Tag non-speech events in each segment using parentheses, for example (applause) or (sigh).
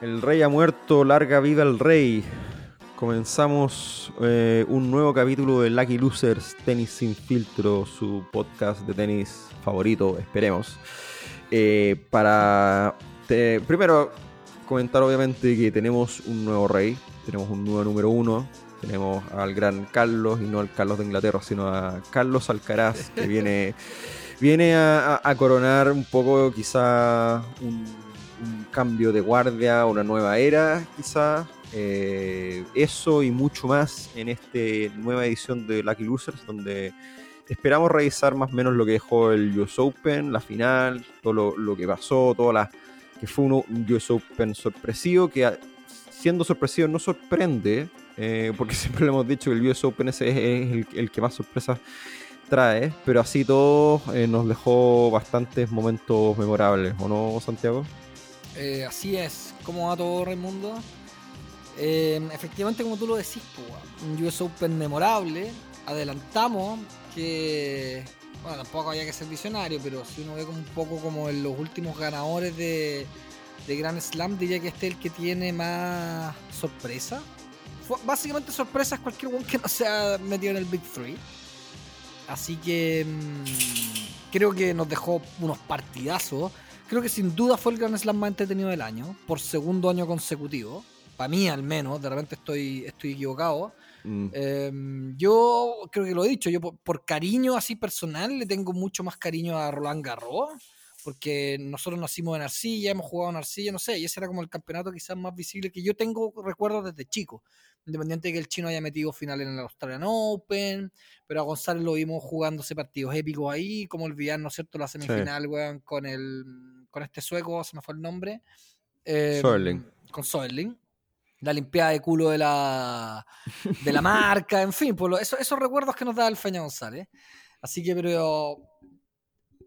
El rey ha muerto, larga vida al rey. Comenzamos eh, un nuevo capítulo de Lucky Losers Tenis Sin Filtro, su podcast de tenis favorito, esperemos. Eh, para primero comentar obviamente que tenemos un nuevo rey, tenemos un nuevo número uno, tenemos al gran Carlos y no al Carlos de Inglaterra, sino a Carlos Alcaraz que viene, (laughs) viene a, a coronar un poco quizá un un cambio de guardia, una nueva era, quizás. Eh, eso y mucho más en esta nueva edición de Lucky Losers, donde esperamos revisar más o menos lo que dejó el US Open, la final, todo lo, que pasó, toda la que fue un US Open sorpresivo, que siendo sorpresivo no sorprende, eh, porque (laughs) siempre le hemos dicho que el US Open ese es, el, que más sorpresas trae, pero así todo eh, nos dejó bastantes momentos memorables, ¿o no, Santiago? Eh, así es. ¿Cómo va todo, Raimundo? Eh, efectivamente, como tú lo decís, un US Open memorable. Adelantamos que. Bueno, tampoco había que ser visionario, pero si uno ve un poco como en los últimos ganadores de, Grand Slam, diría que este es el que tiene más sorpresa. básicamente sorpresa es cualquier one que no se ha metido en el Big Three. Así que mm, creo que nos dejó unos partidazos creo que sin duda fue el Grand Slam más entretenido del año, por segundo año consecutivo. Para mí, al menos, de repente estoy, estoy equivocado. Mm. Em, yo creo que lo he dicho, yo por, cariño así personal le tengo mucho más cariño a Roland Garros, porque nosotros nacimos en arcilla, hemos jugado en arcilla, no sé, y ese era como el campeonato quizás más visible que yo tengo recuerdos desde chico independiente de que el chino haya metido final en el Australian Open, pero a González lo vimos jugándose partidos épicos ahí, como olvidar, ¿no es cierto?, la semifinal, weón, con el con este sueco, se me fue el nombre. Eh, Con Soerling. La limpiada de culo de la, de la (laughs) marca, en fin, por eso, esos recuerdos que nos da el Feña González. Así que, pero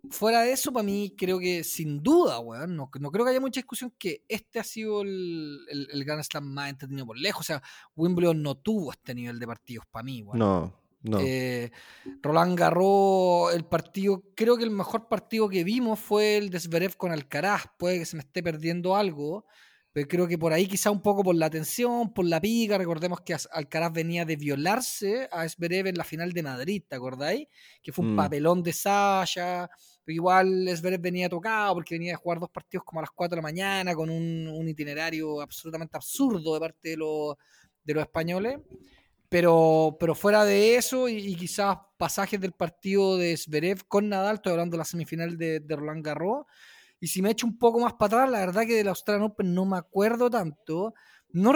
fuera de eso, para mí, creo que sin duda, weón, no, creo que haya mucha discusión que este ha sido el, el, Grand Slam más entretenido por lejos. O sea, Wimbledon no tuvo este nivel de partidos para mí, weón. No, no. Eh, Roland Garros, el partido, creo que el mejor partido que vimos fue el de Zverev con Alcaraz. Puede que se me esté perdiendo algo, pero creo que por ahí quizá un poco por la tensión, por la pica, recordemos que Alcaraz venía de violarse a Zverev en la final de Madrid, ¿te acordáis? Que fue un mm. papelón de Sasha, pero igual Zverev venía tocado porque venía a jugar dos partidos como a las 4 de la mañana con un, itinerario absolutamente absurdo de parte de, los, de los españoles. Pero, pero fuera de eso y, quizás pasajes del partido de Zverev con Nadal, estoy hablando de la semifinal de, de Roland Garros, y si me echo un poco más para atrás, la verdad que del Australian Open no me acuerdo tanto. No,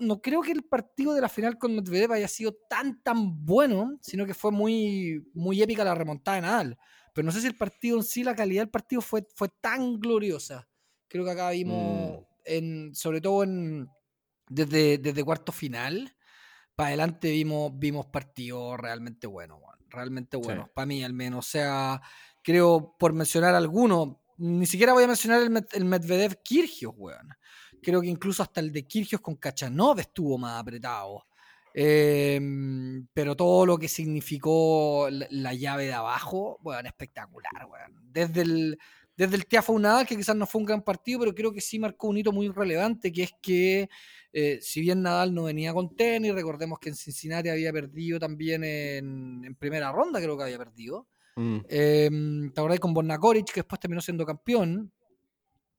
no, creo que el partido de la final con Medvedev haya sido tan tan bueno, sino que fue muy, muy épica la remontada de Nadal. Pero no sé si el partido en sí, la calidad del partido fue, fue tan gloriosa. Creo que acá vimos, mm. en, sobre todo en, desde, desde cuarto final, para adelante vimos, vimos partidos realmente buenos, realmente buenos, para mí al menos. O sea, creo, por mencionar algunos, ni siquiera voy a mencionar el, Medvedev Kirgios, weón. Creo que incluso hasta el de Kirgios con Kachanov estuvo más apretado. Em, pero todo lo que significó la, llave de abajo, weón, espectacular, weón. Desde el, desde el Tiafo Nadal, que quizás no fue un gran partido, pero creo que sí marcó un hito muy relevante, que es que eh, si bien Nadal no venía con tenis, recordemos que en Cincinnati había perdido también en, en primera ronda, creo que había perdido. Mm. Eh, con Bornacoric, que después terminó siendo campeón.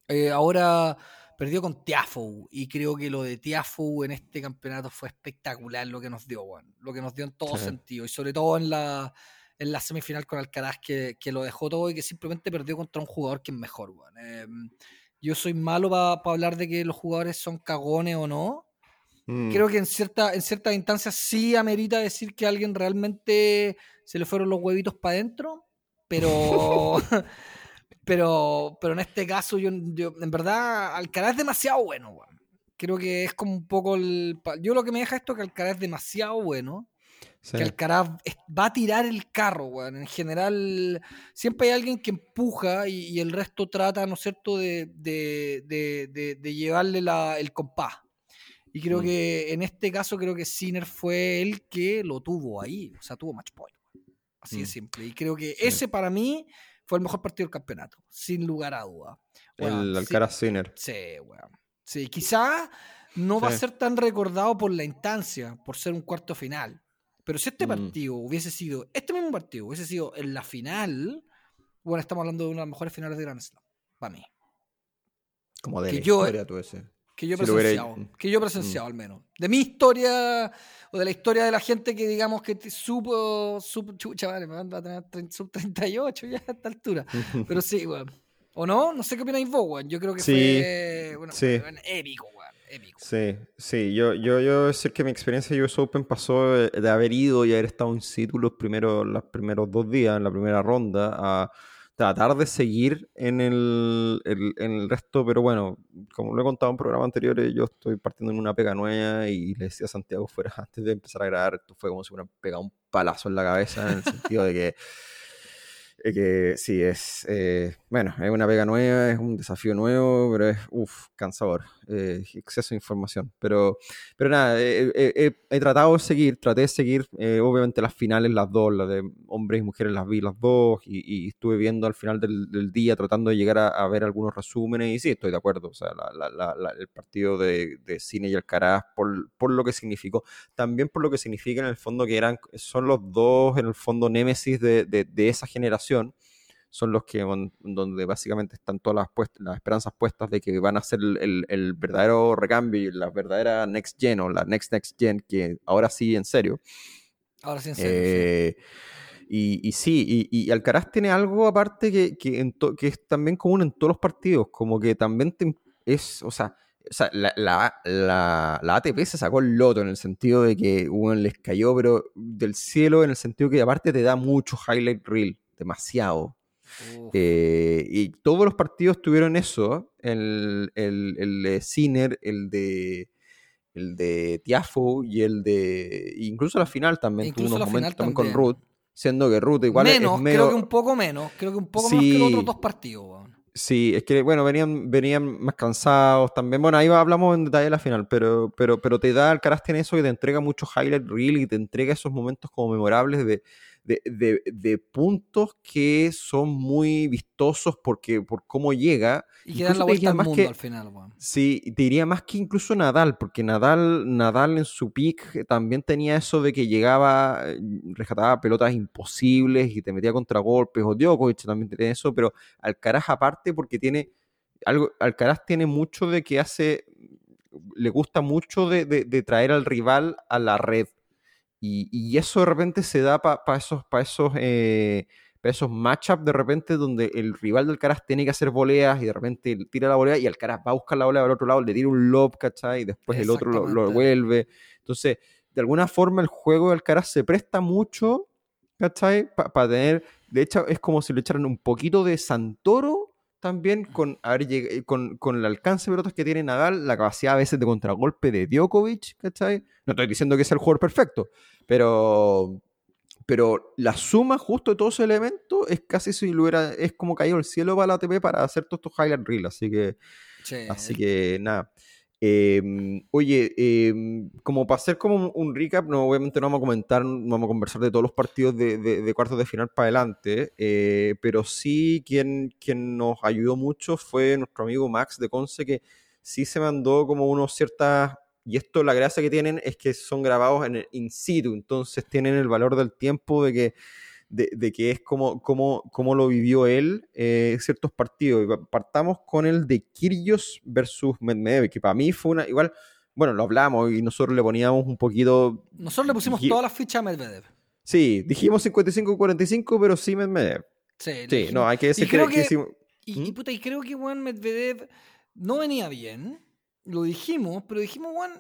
Eh, ahora perdió con Tiafou y creo que lo de Tiafou en este campeonato fue espectacular lo que nos dio, lo que nos dio en todo sentido y sobre todo en la, en la semifinal con Alcaraz que, que, lo dejó todo y que simplemente perdió contra un jugador que es mejor. Em, yo soy malo para hablar de que los jugadores son cagones o no. Mm. Creo que en, cierta, en ciertas instancias sí amerita decir que alguien realmente se le fueron los huevitos para adentro, pero, (laughs) (laughs) pero, pero en este caso yo, en verdad Alcaraz es demasiado bueno, Creo que es como un poco el... Yo lo que me deja esto es que Alcaraz es demasiado bueno. Que Alcaraz va a tirar el carro, weón. En general, siempre hay alguien que empuja y, el resto trata, ¿no es cierto?, de, de, llevarle la, el compás. Y creo mm. que en este caso, creo que Sinner fue el que lo tuvo ahí. O sea, tuvo match point. Así de mm. simple. Y creo que ese para mí fue el mejor partido del campeonato, sin lugar a duda. el Alcaraz Sinner. Sí, weón. Sí, quizá no va a Sí. ser tan recordado por la instancia, por ser un cuarto final. Pero si este Mm. partido hubiese sido, este mismo partido hubiese sido en la final, bueno, estamos hablando de una de las mejores finales de Grand Slam, para mí. Como de Que la yo- historia, tú ese. Que yo he Si lo hubiera- presenciado, Mm. que yo presenciado al menos. De mi historia, o de la historia de la gente que digamos que te- supo, supo chucha, vale, me va a tener trein- sub 38 ya a esta altura. (laughs) Pero sí, weón. ¿O no? No sé qué opináis vos, weón. Yo creo que Sí, fue bueno, sí. épico. Sí, sí, yo, yo, yo decir que mi experiencia de US Open pasó de, haber ido y haber estado in situ los primeros, los primeros dos días en la primera ronda a tratar de seguir en el, el- en resto, pero bueno, como lo he contado en programas anteriores, yo estoy partiendo en una pega nueva y le decía a Santiago fuera (laughs) antes de empezar a grabar, esto fue como si me hubieran pegado un palazo en la cabeza en el sentido de que eh, que sí, es, eh, bueno, es una pega nueva, es un desafío nuevo, pero es, uff, cansador, eh, exceso de información. Pero, pero nada, eh, eh, he tratado de seguir, traté de seguir, obviamente las finales, las dos, las de hombres y mujeres las vi las dos, y, y estuve viendo al final del, del día, tratando de llegar a, a ver algunos resúmenes, y sí, estoy de acuerdo, o sea, la- la- la- el partido de, de Cine y Alcaraz, por, por lo que significó, también por lo que significa en el fondo que eran, son los dos, en el fondo, némesis de, de, de esa generación, son los que on- donde básicamente están todas las, puest- las esperanzas puestas de que van a ser el, el- el verdadero recambio y la verdadera next gen o la next next gen, que ahora sí, en serio. Ahora sí, en serio. sí. Eh, y, y sí, y, y Alcaraz tiene algo aparte que, que, en to- que es también común en todos los partidos, como que también te- es, o sea, o sea, la, la, la- la ATP se sacó el loto en el sentido de que bueno, les cayó, pero del cielo, en el sentido que aparte te da mucho highlight reel, demasiado. Eh, y todos los partidos tuvieron eso. El, el, el de Sinner, el de el de Tiafo y el de. Incluso la final también tuvo unos momentos también con. Ruth. Siendo que Ruth igual menos, es medio. creo que un poco menos. Creo que un poco menos que los Sí. otros dos partidos. Sí, es que, bueno, venían, venían más cansados también. Bueno, ahí hablamos en detalle de la final, pero, pero, pero te da, Alcaraz tiene eso y te entrega mucho highlight reel y te entrega esos momentos como memorables de, de, de- de puntos que son muy vistosos porque, por cómo llega. Y que dan la vuelta al mundo que- al final, weón. Sí, te diría más que incluso Nadal, porque Nadal, Nadal en su eh, también tenía eso de que llegaba, eh, rescataba pelotas imposibles y te metía contragolpes, o Djokovic también tiene eso, pero Alcaraz aparte porque tiene algo, Alcaraz tiene mucho de que hace, le gusta mucho de, de- de traer al rival a la red. Y, y eso de repente se da para esos, pa esos, eh, pa esos matchups de repente donde el rival del Alcaraz tiene que hacer voleas y de repente tira la volea y Alcaraz va a buscar la volea al otro lado, le tira un lob, ¿cachai? Y después el otro lo, lo devuelve. Entonces, de alguna forma el juego de Alcaraz se presta mucho, ¿cachai? Para tener, de hecho, es como si le echaran un poquito de Santoro también con, haber lleg- eh, con, con el alcance de pelotas que tiene Nadal, la capacidad a veces de contragolpe de Djokovic, ¿cachai? No estoy diciendo que sea el jugador perfecto, pero, pero la suma justo de todos esos elementos es casi si lo hubiera, es como caído el cielo para la ATP para hacer todos estos highlight reels, así que, Sí. así que nada. Eh, oye, eh, como para hacer como un, recap, no, obviamente no vamos a comentar, no vamos a conversar de todos los partidos de cuartos de final para adelante, eh, pero sí quien, quien nos ayudó mucho fue nuestro amigo Max de Conce, que sí se mandó como unos ciertas, y esto la gracia que tienen es que son grabados en el in situ, entonces tienen el valor del tiempo de que de, de que es como, como, como lo vivió él eh, ciertos partidos. Partamos con el de Kyrgios versus Medvedev, que para mí fue una, igual, bueno, lo hablamos y nosotros le poníamos un poquito, Nosotros le pusimos todas las fichas a Medvedev. sí, dijimos 55-45, pero sí Medvedev. Sí, Sí, dijimos- no, hay que decir y creo que, que- que sí- Y, y ¿Mm? puta, y creo que Juan Medvedev no venía bien. Lo dijimos, pero dijimos, Juan,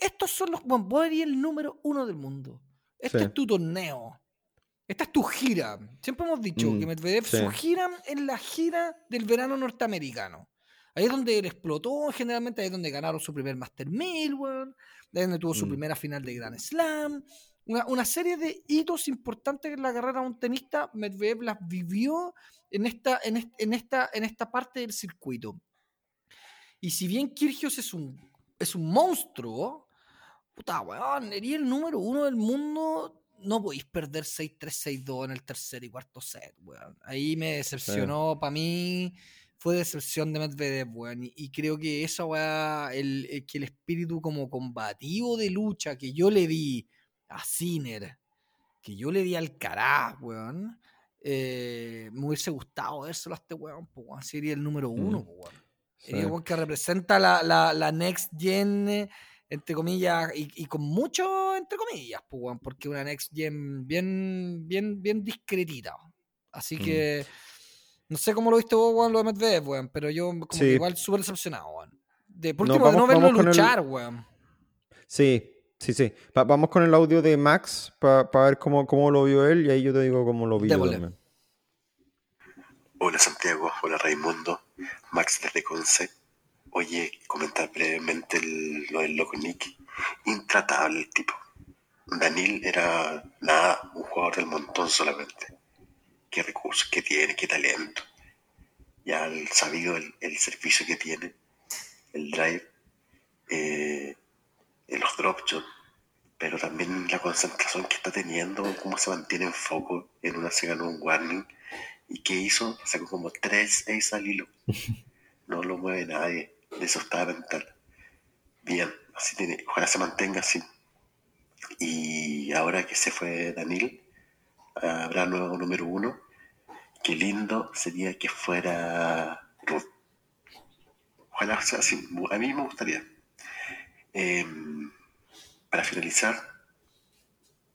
estos son los. Juan, vos eres el número uno del mundo. Este Sí. es tu torneo. Esta es tu gira. Siempre hemos dicho Mm, que Medvedev, sí. su gira es la gira del verano norteamericano. Ahí es donde él explotó, generalmente ahí es donde ganaron su primer Master 1000, weón. Ahí es donde tuvo su Mm. primera final de Grand Slam. Una, una serie de hitos importantes en la carrera de un tenista, Medvedev las vivió en esta, en, est- en esta, en esta parte del circuito. Y si bien Kyrgios es un, es un monstruo, puta, weón, sería el número uno del mundo. No podéis perder 6-3, 6-2 en el tercer y cuarto set, weón. Ahí me decepcionó, para mí, fue decepción de Medvedev, weón. Y, creo que eso, weón, el, que el espíritu como combativo de lucha que yo le vi a Sinner, que yo le di al Alcaraz, weón, eh, me hubiese gustado vérselo a este weón, pues, sería el número uno, mm. weón. Sería que representa la, la, la next gen entre comillas, y, con mucho, entre comillas, pues, porque una next gen bien, bien, bien discretita. Así mm. que, no sé cómo lo viste vos, weón, lo de Medvedev, weón, pero yo como igual súper decepcionado, weón. De, por último, no, de no verlo luchar, weón. Sí, sí, sí. vamos con el audio de Max para ver cómo, cómo, lo vio él y ahí yo te digo cómo lo vi yo también. Hola Santiago, hola Raimundo, Max desde Conce. Oye, comentar brevemente lo del loco Nick. Intratable el tipo. Daniel era nada, un jugador del montón solamente. Qué recursos que tiene, qué talento. Ya el sabido el, servicio que tiene, el drive, eh, los drop shots, pero también la concentración que está teniendo, cómo se mantiene en foco en una se ganó un warning y qué hizo, sacó como tres ace al hilo. (laughs) No lo mueve nadie eso estaba mental. Bien, así tiene, ojalá se mantenga así. Y ahora que se fue Daniel, habrá nuevo número uno. Qué lindo sería que fuera Ruth. Ojalá sea así, a mí me gustaría. Em, para finalizar,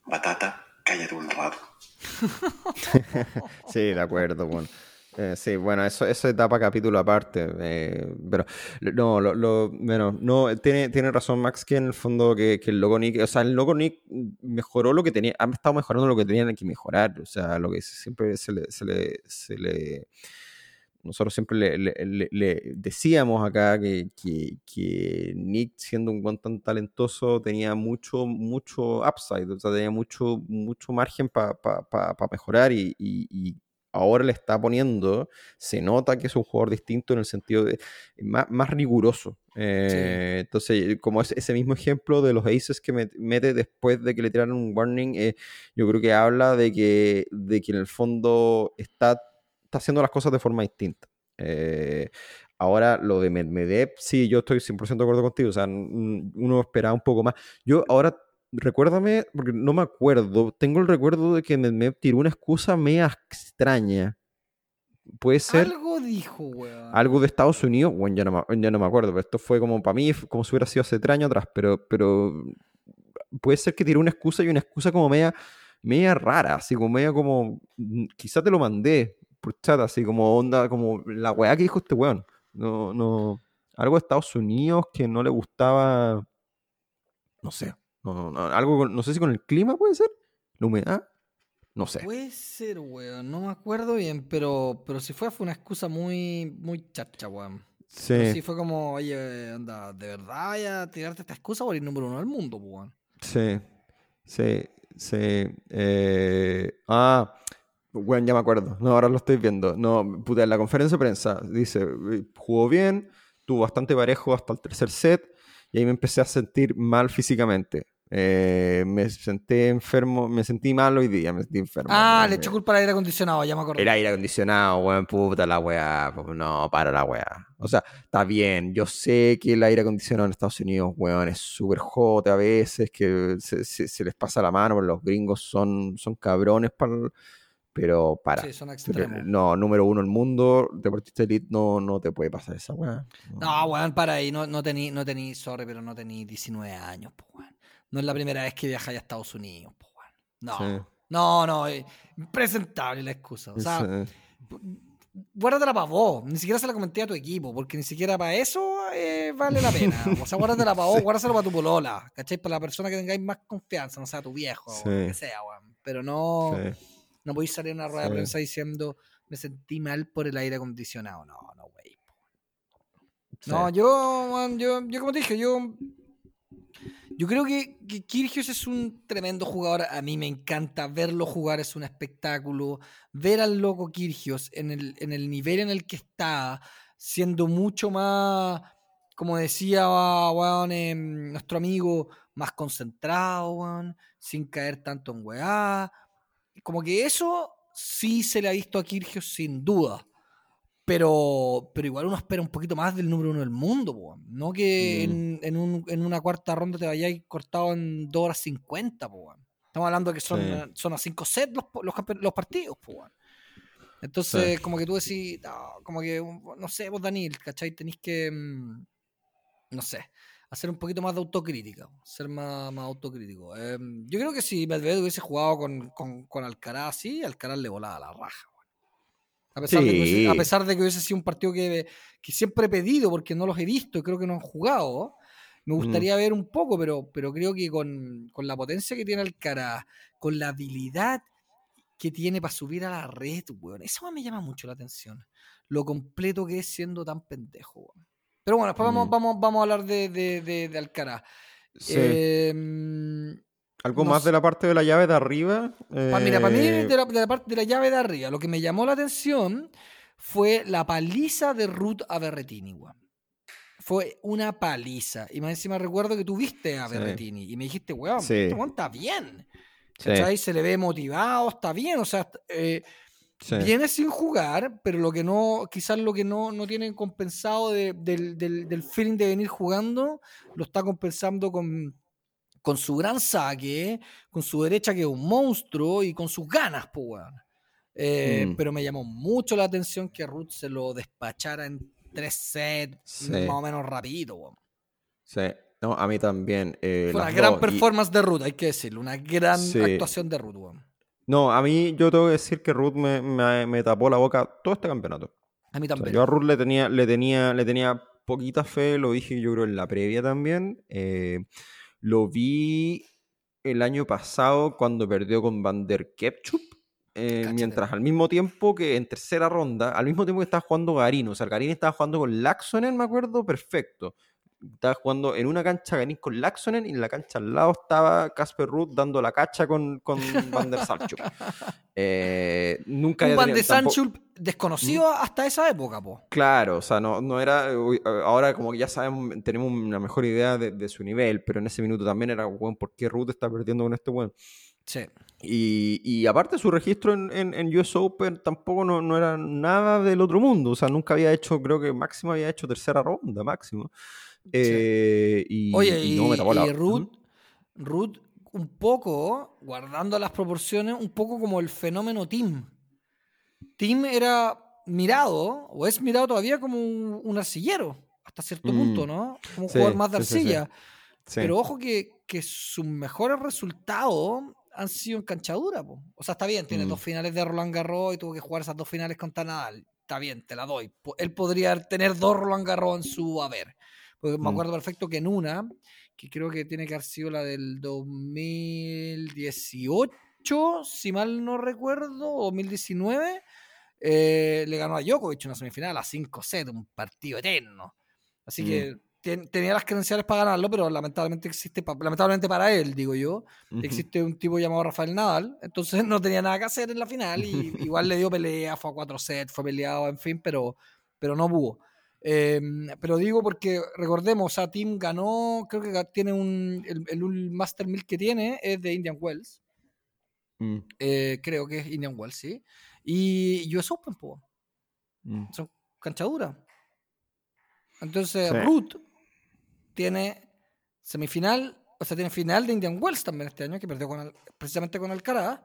Batata, cállate un rato. (laughs) sí, de acuerdo, bueno. Eh, sí, bueno, eso, eso etapa capítulo aparte. Eh, pero no, lo, bueno, no, tiene, tiene razón Max que en el fondo que, el logo Nick, o sea, el logo Nick mejoró lo que tenía, han estado mejorando lo que tenían que mejorar. O sea, lo que siempre se le, se le, se le nosotros siempre le, decíamos acá que, que, Nick, siendo un buen tan talentoso, tenía mucho, mucho upside, o sea, tenía mucho, mucho margen para mejorar y, ahora le está poniendo, se nota que es un jugador distinto en el sentido de más, riguroso. Eh, entonces, como es ese mismo ejemplo de los aces que mete después de que le tiraron un warning, eh, yo creo que habla de que, de que en el fondo está, está haciendo las cosas de forma distinta. Eh, ahora, lo de Medvedev, sí, yo estoy 100% de acuerdo contigo. O sea, uno esperaba un poco más. Yo ahora recuérdame, porque no me acuerdo, tengo el recuerdo de que me, tiró una excusa media extraña. Puede ser. Algo dijo, weón. Algo de Estados Unidos, bueno, ya no, me, ya no me acuerdo, pero esto fue como para mí, como si hubiera sido hace tres años atrás, pero, pero puede ser que tiró una excusa y una excusa como media, media rara, así como media como, mm, quizá te lo mandé por chat, así como onda, como la weá que dijo este weón. No, no, algo de Estados Unidos que no le gustaba, no sé, no, no, algo, no sé si con el clima puede ser, la humedad, no sé. Puede ser, weón, no me acuerdo bien, pero, pero si fue, fue una excusa muy, muy chacha, weón. Sí. sí fue como, oye, anda, ¿de verdad ya tirarte esta excusa por ir número uno del mundo, weón? Sí, sí, sí. Eh, ah, weón, ya me acuerdo. No, ahora lo estoy viendo. No, puta, en la conferencia de prensa dice, jugó bien, tuvo bastante parejo hasta el tercer set, y ahí me empecé a sentir mal físicamente. Eh, me senté enfermo, me sentí mal hoy día, me sentí enfermo. Ah, le echó culpa al aire acondicionado, ya me acuerdo. El aire acondicionado, weón, puta la weá. No, para la weá. O sea, está bien, yo sé que el aire acondicionado en Estados Unidos, weón, es súper jote a veces, que se, les pasa la mano, pero los gringos son, son cabrones para... Pero para. Sí, son extremos. no, número uno el mundo, deportista elite, no, no te puede pasar esa weá. No, weón, para ahí, no, no tení, no tení, sorry, pero no tení 19 años, pues, weón. No es la primera vez que viaja a Estados Unidos. no, no, no, es impresentable la excusa. O sea, guárdatela para vos. Ni siquiera se la comenté a tu equipo, porque ni siquiera para eso eh, vale la pena. (laughs) O sea, guárdatela para vos, guárdatela para tu polola. ¿Cachai? Para la persona que tengáis más confianza, no sea tu viejo, o lo que sea, weón. Pero no, no podéis salir a una rueda de prensa diciendo me sentí mal por el aire acondicionado. No, no, güey. No, yo, yo, yo como te dije, yo yo creo que, que Kirgios es un tremendo jugador. A mí me encanta verlo jugar, es un espectáculo. Ver al loco Kirgios en el, nivel en el que está, siendo mucho más, como decía em, nuestro amigo, más concentrado, sin caer tanto en weá. Como que eso sí se le ha visto a Kirgios sin duda. Pero, pero igual uno espera un poquito más del número uno del mundo, po. no que Mm. en, en un- en una cuarta ronda te vayáis cortado en 2 horas 50. Po. Estamos hablando de que son, Sí. son a 5 sets los, los, partidos. Po. Entonces, Sí. como que tú decís, no, como que, no sé, vos Daniel, ¿cachai? Tenéis que, mm, no sé, hacer un poquito más de autocrítica, ser más, más autocrítico. Em, yo creo que si Medvedev hubiese jugado con, con, con Alcaraz, sí, Alcaraz le volaba la raja. A pesar, de que hubiese, Sí. a pesar de que hubiese sido un partido que, que siempre he pedido, porque no los he visto y creo que no han jugado, me gustaría ver un poco, pero, pero creo que con, con la potencia que tiene Alcaraz, con la habilidad que tiene para subir a la red, weón, eso me llama mucho la atención. Lo completo que es siendo tan pendejo, weón. Pero bueno, después vamos, Mm. vamos, vamos a hablar de, de, de, de Alcaraz. Sí. Em, Algo no más sé. de la parte de la llave de arriba. Pa- mira, para mí, eh, de la, de la parte de la llave de arriba, lo que me llamó la atención fue la paliza de Ruth a Berretini, weón. Fue una paliza. Y más encima recuerdo que tú viste a Sí. Berretini y me dijiste, weón, Sí. este weón está bien. sí. Se le ve motivado, está bien. O sea, eh, viene sin jugar, pero lo que no, quizás lo que no, no tiene compensado de- del, del- del feeling de venir jugando, lo está compensando con, con su gran saque, con su derecha que es un monstruo y con sus ganas, pues, weón. Eh, Mm. Pero me llamó mucho la atención que Ruth se lo despachara en tres sets, Sí. más o menos rapidito, weón. Sí. No, a mí también. eh, Fue una gran dos. Y- performance de Ruth, hay que decirlo, una gran Sí. actuación de Ruth, weón. No, a mí yo tengo que decir que Ruth me, me- me tapó la boca todo este campeonato. A mí O sea, también. yo a Ruth le tenía, le tenía, le tenía poquita fe, lo dije yo creo en la previa también. Eh, lo vi el año pasado cuando perdió con Van der Kepchup. eh, mientras al mismo tiempo que en tercera ronda, al mismo tiempo que estaba jugando Garín, o sea, Garín estaba jugando con Laxonen, me acuerdo, perfecto. Estaba jugando en una cancha Garín con Laxonen y en la cancha al lado estaba Casper Ruth dando la cacha con, con (laughs) Van der Salchuk. Eh, nunca un había Van tenido de tampoco- Sanchul desconocido hasta esa época, po. Claro, o sea, no, no era. Ahora, como que ya sabemos, tenemos una mejor idea de, de su nivel, pero en ese minuto también era, bueno, ¿por qué Ruth está perdiendo con este weón? Sí. Y, y aparte, su registro en, en, en US Open tampoco no, no era nada del otro mundo, o sea, nunca había hecho, creo que máximo había hecho tercera ronda, máximo. Eh, y, Oye, y y, no me tapó la- y Ruth, Ruth, un poco, guardando las proporciones, un poco como el fenómeno Tim. Tim era mirado, o es mirado todavía como un, un arcillero, hasta cierto Mm. punto, ¿no? Como un Sí, jugador más de arcilla. Sí. Pero ojo que, que sus mejores resultados han sido en canchadura. po. O sea, está bien, tiene Mm. dos finales de Roland Garros y tuvo que jugar esas dos finales contra Nadal. Está bien, te la doy. Él podría tener dos Roland Garros en su haber. Porque me Mm. acuerdo perfecto que en una, que creo que tiene que haber sido la del 2018, si mal no recuerdo, o 2019, eh, le ganó a Djokovic una semifinal a 5 sets, un partido eterno. Así Mm. que ten- tenía las credenciales para ganarlo, pero lamentablemente existe, lamentablemente para él, digo yo, existe un tipo llamado Rafael Nadal, entonces (laughs) no tenía nada que hacer en la final y (laughs) igual le dio pelea, fue a cuatro sets, fue peleado, en fin, pero, pero no pudo. Eh, pero digo porque recordemos, o sea, Tim ganó, creo que tiene un, el, el Master 1000 que tiene es de Indian Wells, Mm, eh, creo que es Indian Wells, sí, y US Open, po, mm. son canchaduras. Entonces, Sí. Ruth tiene semifinal, o sea, tiene final de Indian Wells también este año, que perdió con precisamente con Alcaraz.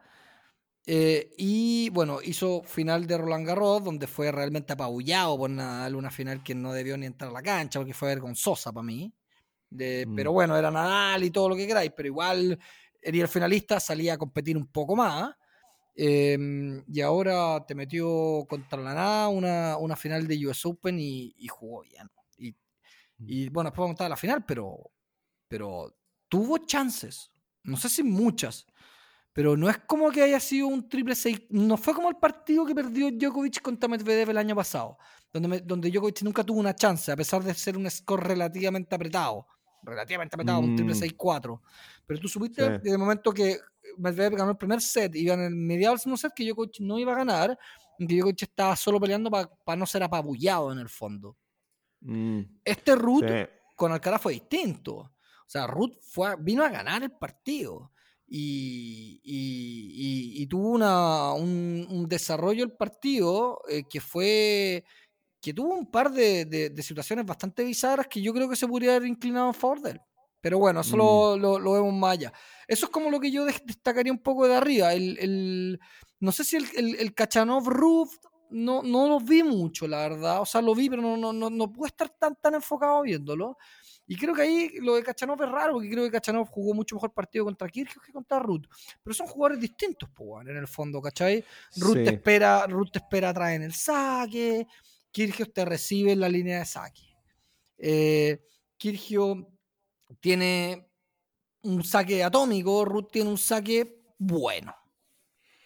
Eh, y bueno, hizo final de Roland Garros, donde fue realmente apabullado por Nadal, una final que no debió ni entrar a la cancha, porque fue vergonzosa para mí. De- Mm. Pero bueno, era Nadal y todo lo que queráis, pero igual era el finalista, salía a competir un poco más. Eh, y ahora te metió contra la nada una, una final de US Open y, y jugó bien. Y, y, bueno, después vamos a la final, pero, pero tuvo chances. No sé si muchas. Pero no es como que haya sido un triple 6. No fue como el partido que perdió Djokovic contra Medvedev el año pasado. Donde, me- donde Djokovic nunca tuvo una chance, a pesar de ser un score relativamente apretado. Relativamente apretado, un triple Mm. 6-4. Pero tú supiste Sí. desde el momento que Medvedev ganó el primer set, iba en el mediado del segundo set, que Djokovic no iba a ganar, y que Djokovic estaba solo peleando para no ser apabullado en el fondo. Mm, Este Ruth sí. con Alcaraz fue distinto. O sea, Ruth fue, vino a ganar el partido y, y- y- y tuvo una, un, un desarrollo del partido eh, que fue que tuvo un par de, de, situaciones bastante bizarras que yo creo que se podría haber inclinado a favor de él. Pero bueno, eso mm. lo, lo, vemos más allá. Eso es como lo que yo destacaría un poco de arriba. El, el no sé si el, el, el Kachanov Roof no, no lo vi mucho, la verdad. O sea, lo vi, pero no, no, no, no pude estar tan, tan enfocado viéndolo. Y creo que ahí lo de Kachanov es raro, porque creo que Kachanov jugó mucho mejor partido contra Kirchhoff que contra Ruth. Pero son jugadores distintos, pues, en el fondo, ¿cachai? Ruth, te espera, Ruth te espera atrás en el saque, Kirchhoff te recibe en la línea de saque. Eh, Kirchhoff tiene un saque atómico, Ruth tiene un saque bueno.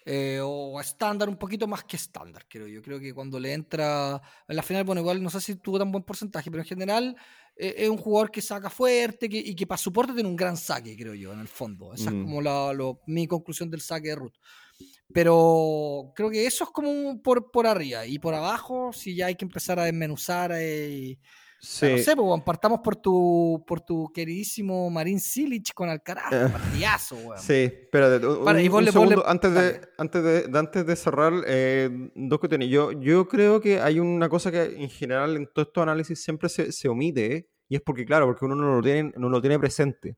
Eh, o estándar, un poquito más que estándar, creo yo. Creo que cuando le entra en la final, bueno, igual no sé si tuvo tan buen porcentaje, pero en general eh, es un jugador que saca fuerte y que para soporte tiene un gran saque, creo yo, en el fondo. Esa es mm. como la, mi conclusión del saque de Ruth. Pero creo que eso es como por, por arriba. Y por abajo, si ya hay que empezar a desmenuzar. Eh, Sí. No sé, pues, partamos por tu, por tu queridísimo Marín Silich con Alcaraz, uh, partidazo, weón. Sí, pero un, segundo, antes, de, antes, de, antes de cerrar, eh, dos cuestiones. Yo, yo creo que hay una cosa que en general en todos estos análisis siempre se, se omite, y es porque, claro, porque uno no lo tiene, no lo tiene presente.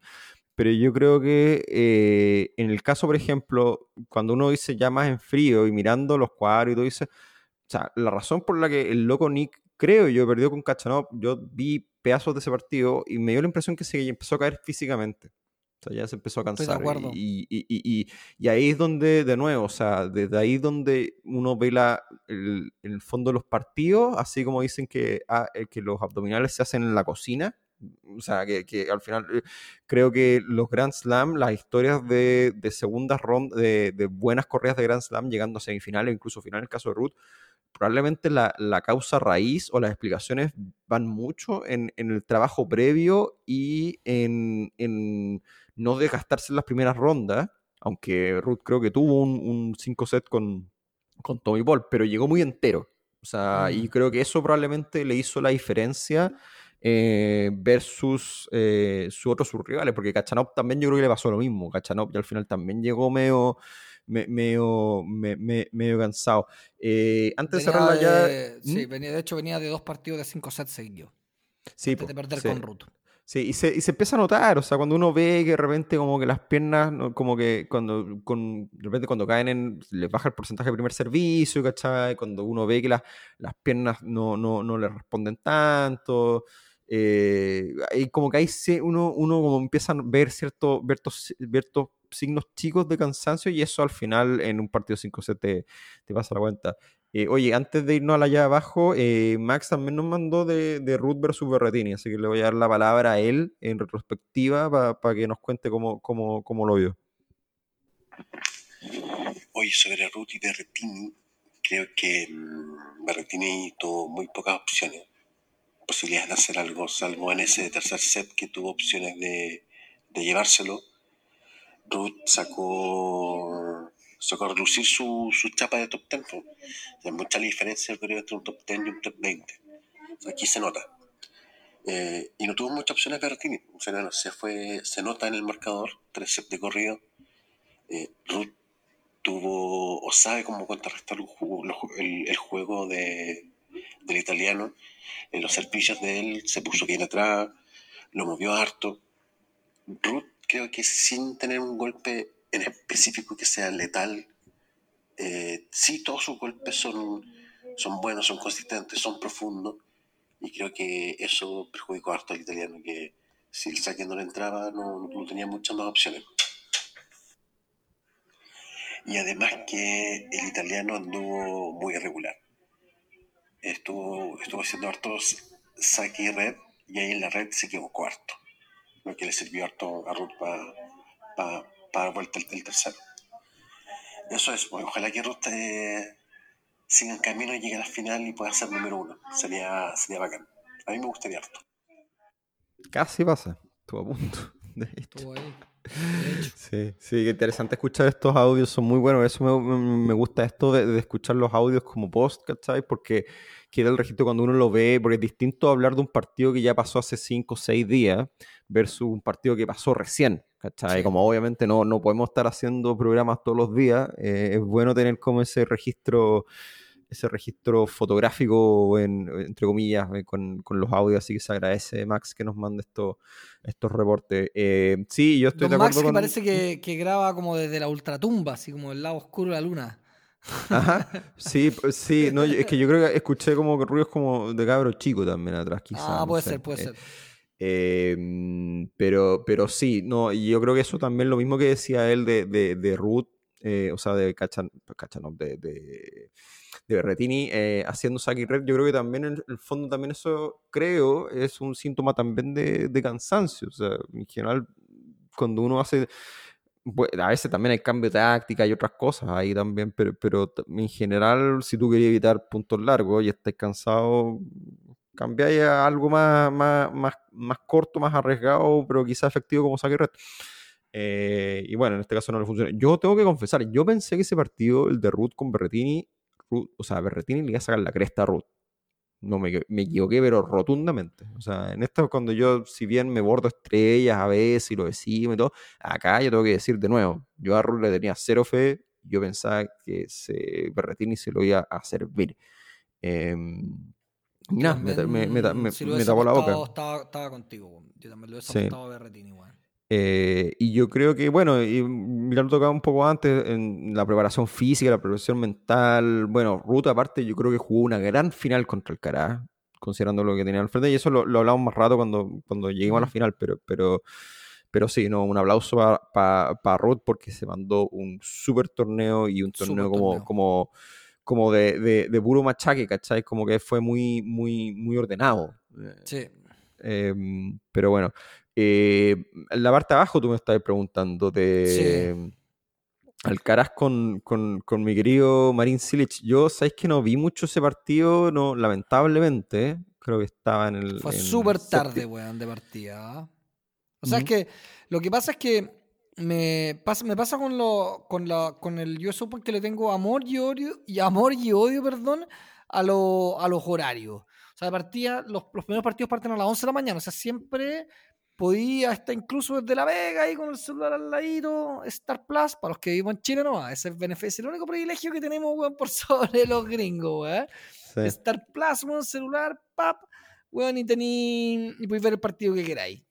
Pero yo creo que eh, en el caso, por ejemplo, cuando uno dice ya más en frío y mirando los cuadros y todo, dice, o sea, la razón por la que el loco Nick creo yo, perdió con Kachanov. Yo vi pedazos de ese partido y me dio la impresión que se empezó a caer físicamente. O sea, ya se empezó a cansar. Y, y, y, y, ahí es donde, de nuevo, o sea, desde ahí donde uno ve la, el, el fondo de los partidos, así como dicen que, ah, eh, que los abdominales se hacen en la cocina. O sea, que, que al final eh, creo que los Grand Slam, las historias de, de segundas rondas, de, de, buenas correas de Grand Slam, llegando a semifinales, incluso final en el caso de Ruth, probablemente la, causa raíz o las explicaciones van mucho en, el trabajo previo y en, no desgastarse en las primeras rondas, aunque Ruth creo que tuvo un 5 set con, con Tommy Paul, pero llegó muy entero. O sea, y mm. creo que eso probablemente le hizo la diferencia eh, versus eh, su otros sus rivales, porque Kachanov también yo creo que le pasó lo mismo. Kachanov y al final también llegó medio me, medio, medio cansado. Eh, antes de cerrarla ya. Sí, ¿Mm? venía, de hecho venía de dos partidos de cinco sets seguidos. Sí, antes de perder con Ruth. Sí, y se, y se empieza a notar, o sea, cuando uno ve que de repente como que las piernas, como que cuando, con, de repente cuando caen en, les baja el porcentaje de primer servicio, ¿cachai? Cuando uno ve que las, las piernas no, no, no le responden tanto, eh, y como que ahí uno, uno como empieza a ver ciertos ciertos signos chicos de cansancio y eso al final en un partido 5-7 te, te, pasa la cuenta. Eh, oye, antes de irnos a la llave abajo, eh, Max también nos mandó de, de Ruth versus Berretini, así que le voy a dar la palabra a él en retrospectiva para que nos cuente cómo, cómo, cómo, lo vio. Oye, sobre Ruth y Berretini, creo que um, Berretini tuvo muy pocas opciones, posibilidades de hacer algo, salvo en ese tercer set que tuvo opciones de, de llevárselo Ruth sacó, sacó a relucir su, su chapa de top 10. Hay mucha diferencia entre un top 10 y un top 20. Aquí se nota. Eh, y no tuvo muchas opciones Bertini. O sea, se, fue, se nota en el marcador, tres sets de corrido. Eh, Ruth tuvo o sabe cómo contrarrestar el, el, juego de, del italiano. En los servicios de él se puso bien atrás, lo movió harto. Ruth creo que sin tener un golpe en específico que sea letal, eh, sí todos sus golpes son, son buenos, son consistentes, son profundos, y creo que eso perjudicó harto al italiano, que si el saque no le entraba no, no tenía muchas más opciones. Y además que el italiano anduvo muy irregular. Estuvo, estuvo haciendo hartos saque y red, y ahí en la red se equivocó harto lo que le sirvió harto a Ruth para dar vuelta el, tercero. Eso es, pues, ojalá que Ruth eh, siga en camino y llegue a la final y pueda ser número uno. Sería, sería bacán. A mí me gustaría harto. Casi pasa, estuvo a punto. (laughs) De Estuvo ahí. (laughs) Sí, sí, interesante escuchar estos audios, son muy buenos. Eso me, me gusta esto de, de, escuchar los audios como post, ¿cachai? Porque queda el registro cuando uno lo ve, porque es distinto hablar de un partido que ya pasó hace 5 o 6 días versus un partido que pasó recién, ¿cachai? Como obviamente no, no podemos estar haciendo programas todos los días, eh, es bueno tener como ese registro ese registro fotográfico, en, entre comillas, eh, con, con, los audios, así que se agradece Max que nos mande estos, estos reportes. Eh, sí, yo estoy de acuerdo Max que parece que, que, graba como desde la ultratumba, así como el lado oscuro de la luna. Ajá, sí, sí, no, es que yo creo que escuché como ruidos como de cabro chico también atrás, quizás. Ah, puede ser, puede ser. Em, pero, pero sí, no, yo creo que eso también lo mismo que decía él de, de, de Ruth, eh, o sea, de Kachanov, de, de, de Berretini, eh, haciendo Saki Red, yo creo que también en el fondo también eso, creo, es un síntoma también de, de cansancio. O sea, en general, cuando uno hace pues, a veces también hay cambio de táctica y otras cosas ahí también, pero, pero en general, si tú querías evitar puntos largos y estás cansado, cambiáis a algo más, más, más, más corto, más arriesgado, pero quizá efectivo como saque red. Eh, y bueno, en este caso no le funciona. Yo tengo que confesar, yo pensé que ese partido, el de Ruth con Berretini, o sea, Berretini le iba a sacar la cresta a Ruth. No me, me, equivoqué, pero rotundamente. O sea, en esto cuando yo, si bien me bordo estrellas a veces y lo decimos y todo, acá yo tengo que decir de nuevo, yo a Ruth le tenía cero fe, yo pensaba que se, Berretini se lo iba a servir. Eh, no, me, me, me, si me tapó la boca. Estaba, estaba, contigo, yo también lo he sí. a Berretini, igual. Eh, y yo creo que, bueno, y mira, lo tocaba un poco antes en la preparación física, la preparación mental. Bueno, Ruta, aparte, yo creo que jugó una gran final contra el Cará, considerando lo que tenía al frente. Y eso lo, lo hablamos más rato cuando, cuando lleguemos a la final, pero, pero, pero sí, no, un aplauso para pa, pa Ruth porque se mandó un súper torneo y un torneo como, torneo. como, como de, de, de, puro machaque, ¿cachai? Como que fue muy, muy, muy ordenado. Sí. Eh, pero bueno, eh, la parte de abajo tú me estabas preguntando de sí. Alcaraz con, con, con, mi querido Marín Silich. Yo, ¿sabéis que no vi mucho ese partido? No, lamentablemente. Creo que estaba en el. Fue súper tarde, weón, de partida. O sea, uh -huh. es que lo que pasa es que me pasa, me pasa con, lo, con, la, con el US Open que le tengo amor y odio, y amor y odio, perdón, a, lo, a los horarios. O sea, de partida, los, los primeros partidos parten a las 11 de la mañana. O sea, siempre podía estar incluso desde La Vega ahí con el celular al ladito, Star Plus, para los que vivimos en Chile no, ese es beneficio, el único privilegio que tenemos, weón, por (laughs) sobre los gringos, weón. Sí. Star Plus, weón, celular, pap, weón, y tení, y podéis ver el partido que queráis.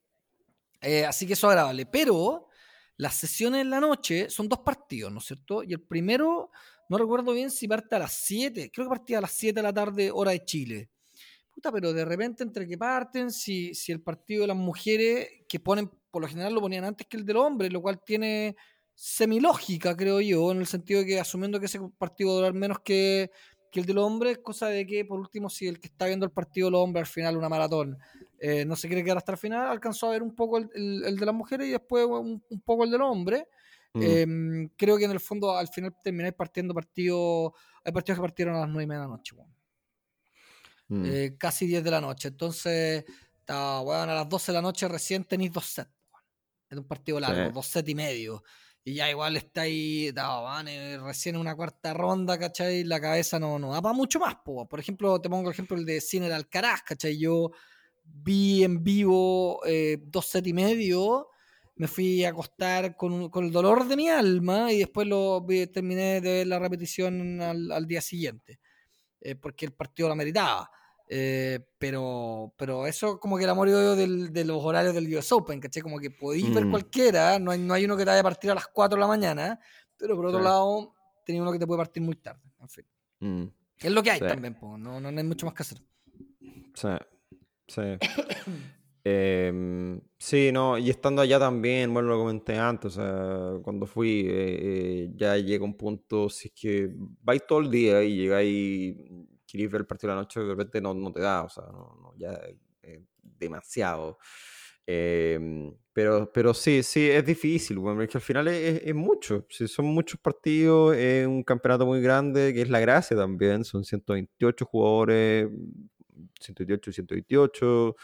Eh, así que eso es agradable, pero las sesiones en la noche son dos partidos, ¿no es cierto? Y el primero, no recuerdo bien si parte a las 7, creo que partía a las 7 de la tarde, hora de Chile puta, pero de repente entre que parten, si, si el partido de las mujeres que ponen, por lo general lo ponían antes que el del hombre, lo cual tiene semilógica, creo yo, en el sentido de que asumiendo que ese partido va a durar menos que, que el del hombre, es cosa de que, por último, si el que está viendo el partido del hombre al final, una maratón, eh, no se quiere quedar hasta el final, alcanzó a ver un poco el, el, el de las mujeres y después un, un poco el del hombre. Mm. Eh, creo que en el fondo al final termináis partiendo partidos, hay partidos que partieron a las 9 y media de la noche. Bueno mm. eh, casi 10 de la noche. Entonces, está, bueno, a las 12 de la noche recién tenéis dos sets. Bueno, es un partido largo, sí. dos sets y medio. Y ya igual está ahí, está, bueno, recién en una cuarta ronda, ¿cachai? La cabeza no, no da para mucho más. Po. Por ejemplo, te pongo el ejemplo el de Cine Alcaraz, ¿cachai? Yo vi en vivo eh, dos sets y medio me fui a acostar con, con, el dolor de mi alma y después lo vi, terminé de ver la repetición al, al día siguiente, eh, porque el partido lo meritaba. Eh, pero, pero eso como que el amor y odio del, de los horarios del US Open, ¿caché? Como que podéis mm. ver cualquiera, no hay, no hay uno que te vaya a partir a las 4 de la mañana, pero por otro sí. lado, tenía uno que te puede partir muy tarde, en fin. Mm. Es lo que hay sí. también, no, no, no hay mucho más que hacer. Sí, sí. (coughs) Eh, sí, no, y estando allá también, bueno, lo comenté antes, cuando fui, eh, eh, ya llega un punto, si es que vais todo el día y llegáis, queréis ver el partido de la noche, de repente no, no te da, o sea, no, no ya demasiado. Em, pero, pero sí, sí, es difícil, bueno, es al final es, es, mucho, si son muchos partidos, es un campeonato muy grande, que es la gracia también, son 128 jugadores, 128 y 128.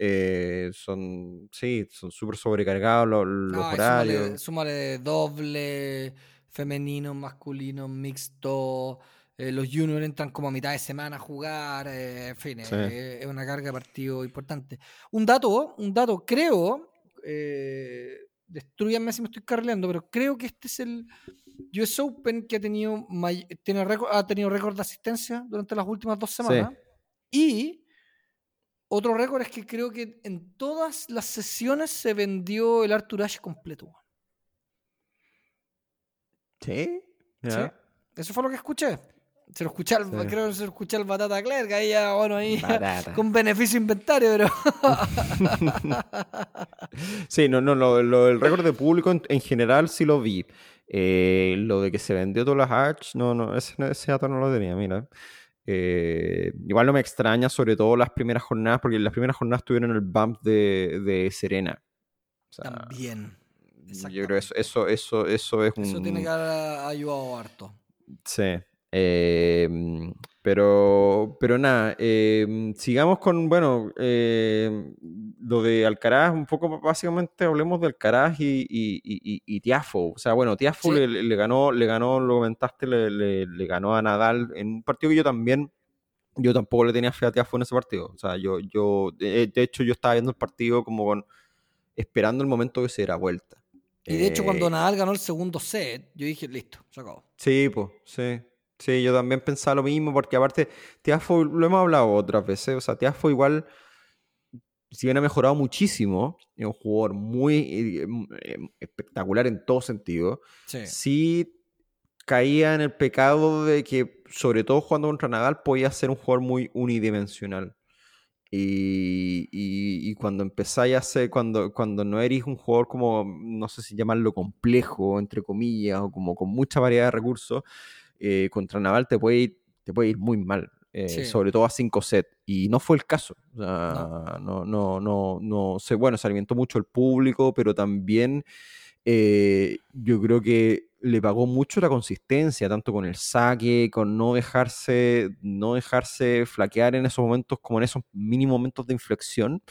Eh, son, sí, son súper sobrecargados los, los no, horarios. Súmale, súmale doble, femenino, masculino, mixto. Eh, los juniors entran como a mitad de semana a jugar. Eh, en fin, sí. es una carga de partido importante. Un dato, un dato, creo, eh, destruyanme si me estoy carleando, pero creo que este es el, US Open que ha tenido, tiene ha tenido récord de asistencia durante las últimas dos semanas. Y otro récord es que creo que en todas las sesiones se vendió el Arthur Ashe completo. ¿Sí? ¿Sí? Eso fue lo que escuché. Se lo escuché, al, creo que se lo escuché al Batata Clerc, ahí ya, bueno, ahí con beneficio inventario, pero. (laughs) sí, no, no, lo, el récord de público en, general sí lo vi. Eh, lo de que se vendió todas las Arch, no, no, ese, ese dato no lo tenía, mira. Eh, igual no me extraña, sobre todo las primeras jornadas, porque las primeras jornadas tuvieron el bump de, de Serena. También. Yo creo que eso, eso, eso, eso es un. Eso tiene que haber ayudado harto. Sí. Em, pero, pero nada, em, sigamos con, bueno, em, lo de Alcaraz, un poco básicamente hablemos de Alcaraz y, y, Tiafo. O sea, bueno, Tiafo le, ganó, le ganó, lo comentaste, le, le, ganó a Nadal en un partido que yo también, yo tampoco le tenía fe a Tiafo en ese partido. O sea, yo, yo de, hecho, yo estaba viendo el partido como con, esperando el momento que se diera vuelta. Y de hecho, cuando eh, Nadal ganó el segundo set, yo dije, listo, se acabó. Sí, pues, sí. Sí, yo también pensaba lo mismo, porque aparte, Tiafo, lo hemos hablado otras veces, o sea, Tiafo igual, si bien ha mejorado muchísimo, es un jugador muy eh, eh, espectacular en todo sentido, sí. caía en el pecado de que, sobre todo jugando contra Nadal, podía ser un jugador muy unidimensional. Y, y, cuando empezáis a ser, cuando, cuando no eres un jugador como, no sé si llamarlo complejo, entre comillas, o como con mucha variedad de recursos, eh, contra Naval te puede ir, te puede ir muy mal. Eh, sobre todo a 5 sets. Y no fue el caso. no. no, no, no, no sé, bueno, se alimentó mucho el público, pero también eh, yo creo que le pagó mucho la consistencia, tanto con el saque, con no dejarse, no dejarse flaquear en esos momentos, como en esos mínimos momentos de inflexión.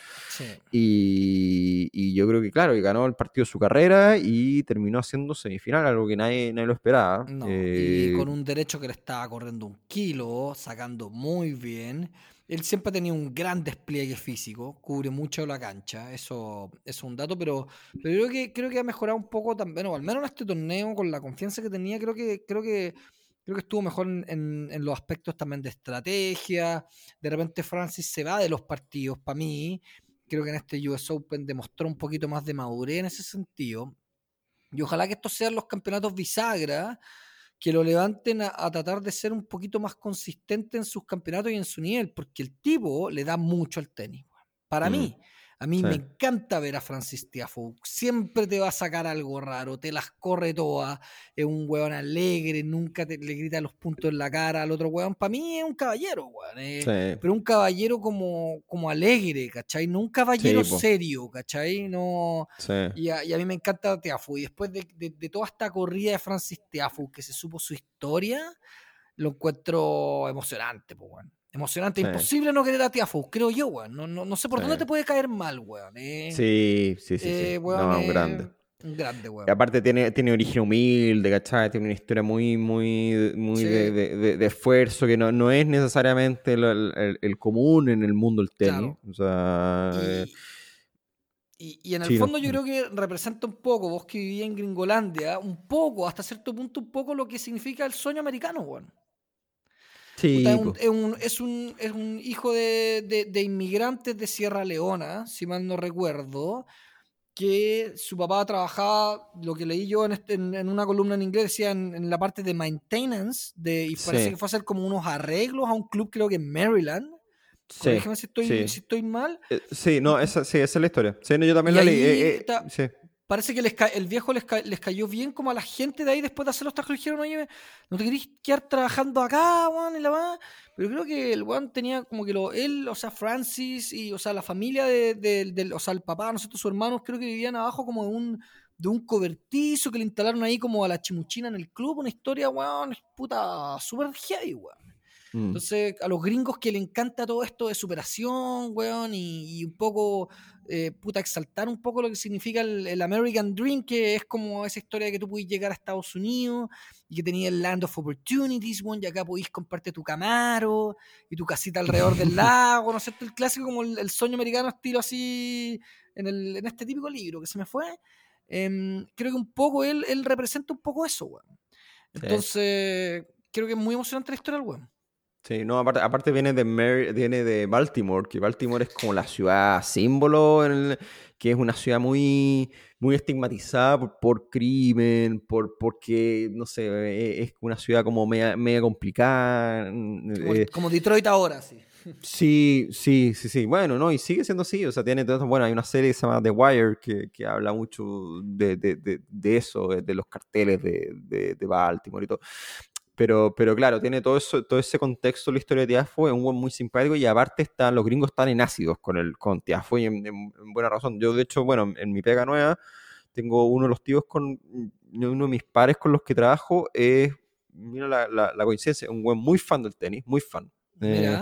Y, yo creo que, claro, que ganó el partido de su carrera y terminó haciendo semifinal, algo que nadie, nadie lo esperaba. y eh, con un derecho que le estaba corriendo un kilo, sacando muy bien. Él siempre ha tenido un gran despliegue físico, cubre mucho la cancha, eso, es un dato, pero, pero creo que creo ha mejorado un poco también, bueno, al menos en este torneo, con la confianza que tenía, creo que, creo que, creo que estuvo mejor en, en, los aspectos también de estrategia. De repente Francis se va de los partidos, para mí. Creo que en este US Open demostró un poquito más de madurez en ese sentido. Y ojalá que estos sean los campeonatos bisagra que lo levanten a, tratar de ser un poquito más consistente en sus campeonatos y en su nivel, porque el tipo le da mucho al tenis. Para mm. mí, a mí me encanta ver a Francis Tiafoe. Siempre te va a sacar algo raro, te las corre todas. Es un hueón alegre, nunca te, le grita los puntos en la cara al otro hueón. Para mí es un caballero, hueón. Eh, pero un caballero como, como alegre, ¿cachai? No un caballero serio, ¿cachai? No, y, a, mí me encanta Tiafoe. Y después de, toda esta corrida de Francis Tiafoe, que se supo su historia, lo encuentro emocionante, pues. Emocionante, imposible no querer a Tiafo, creo yo, weón. No, no, no sé por dónde te puede caer mal, weón. Eh. Sí, sí, sí. Eh, no, un grande. Un grande, weón. Y aparte tiene, tiene origen humilde, ¿cachai? Tiene una historia muy, muy, muy de, de, de, esfuerzo que no, no es necesariamente el, el, común en el mundo del tenis. O sea. Y, eh, y, en el fondo yo creo que representa un poco, vos que vivís en Gringolandia, un poco, hasta cierto punto, un poco lo que significa el sueño americano, weón es, un, es, un, hijo de, inmigrantes de Sierra Leona, si mal no recuerdo, que su papá trabajaba, lo que leí yo en, este, en, una columna en inglés, decía en, la parte de maintenance, de, y parece que fue a hacer como unos arreglos a un club, creo que en Maryland. Sí, si estoy, si estoy mal. Eh, sí, no, esa, sí, esa es la historia. Sí, yo también la leí. Eh, eh, parece que el viejo les, cayó bien como a la gente de ahí después de hacer los trabajos. Dijeron, oye, ¿no te querés quedar trabajando acá, Juan? Y la va. Pero creo que el Juan tenía como que lo, él, o sea, Francis y, o sea, la familia de, o sea, el papá, nosotros, sus hermanos, creo que vivían abajo como de un, de un cobertizo que le instalaron ahí como a la chimuchina en el club. Una historia, weón, puta, súper heavy, weón. Mm. Entonces, a los gringos que le encanta todo esto de superación, weón, y, un poco, eh, puta, exaltar un poco lo que significa el, American Dream, que es como esa historia de que tú puedes llegar a Estados Unidos y que tenías el Land of Opportunities, weón, y acá podís comprarte tu camaro y tu casita alrededor del (laughs) lago, ¿no es cierto? El clásico como el, sueño americano estilo así en, el, en, este típico libro que se me fue. Em, creo que un poco él, él representa un poco eso, weón. Entonces, creo que es muy emocionante la historia del weón. Sí, no, aparte, aparte viene, de viene de Baltimore, que Baltimore es como la ciudad símbolo, que es una ciudad muy, muy estigmatizada por, crimen, por porque, no sé, e, es, una ciudad como media, complicada. Eh, como, Detroit ahora, sí. Sí, sí, sí, sí. Bueno, no, y sigue siendo así. O sea, tiene bueno, hay una serie que se llama The Wire que, que habla mucho de, de, de, de, eso, de, los carteles de, Baltimore y todo. Pero, pero claro, tiene todo eso, todo ese contexto la historia de Tiafo, es un buen muy simpático y aparte están, los gringos están en ácidos con el con Tiafo y en, buena razón. Yo, de hecho, bueno, en mi pega nueva, tengo uno de los tíos con uno de mis pares con los que trabajo, es, mira la, la, coincidencia, un buen muy fan del tenis, muy fan. Eh,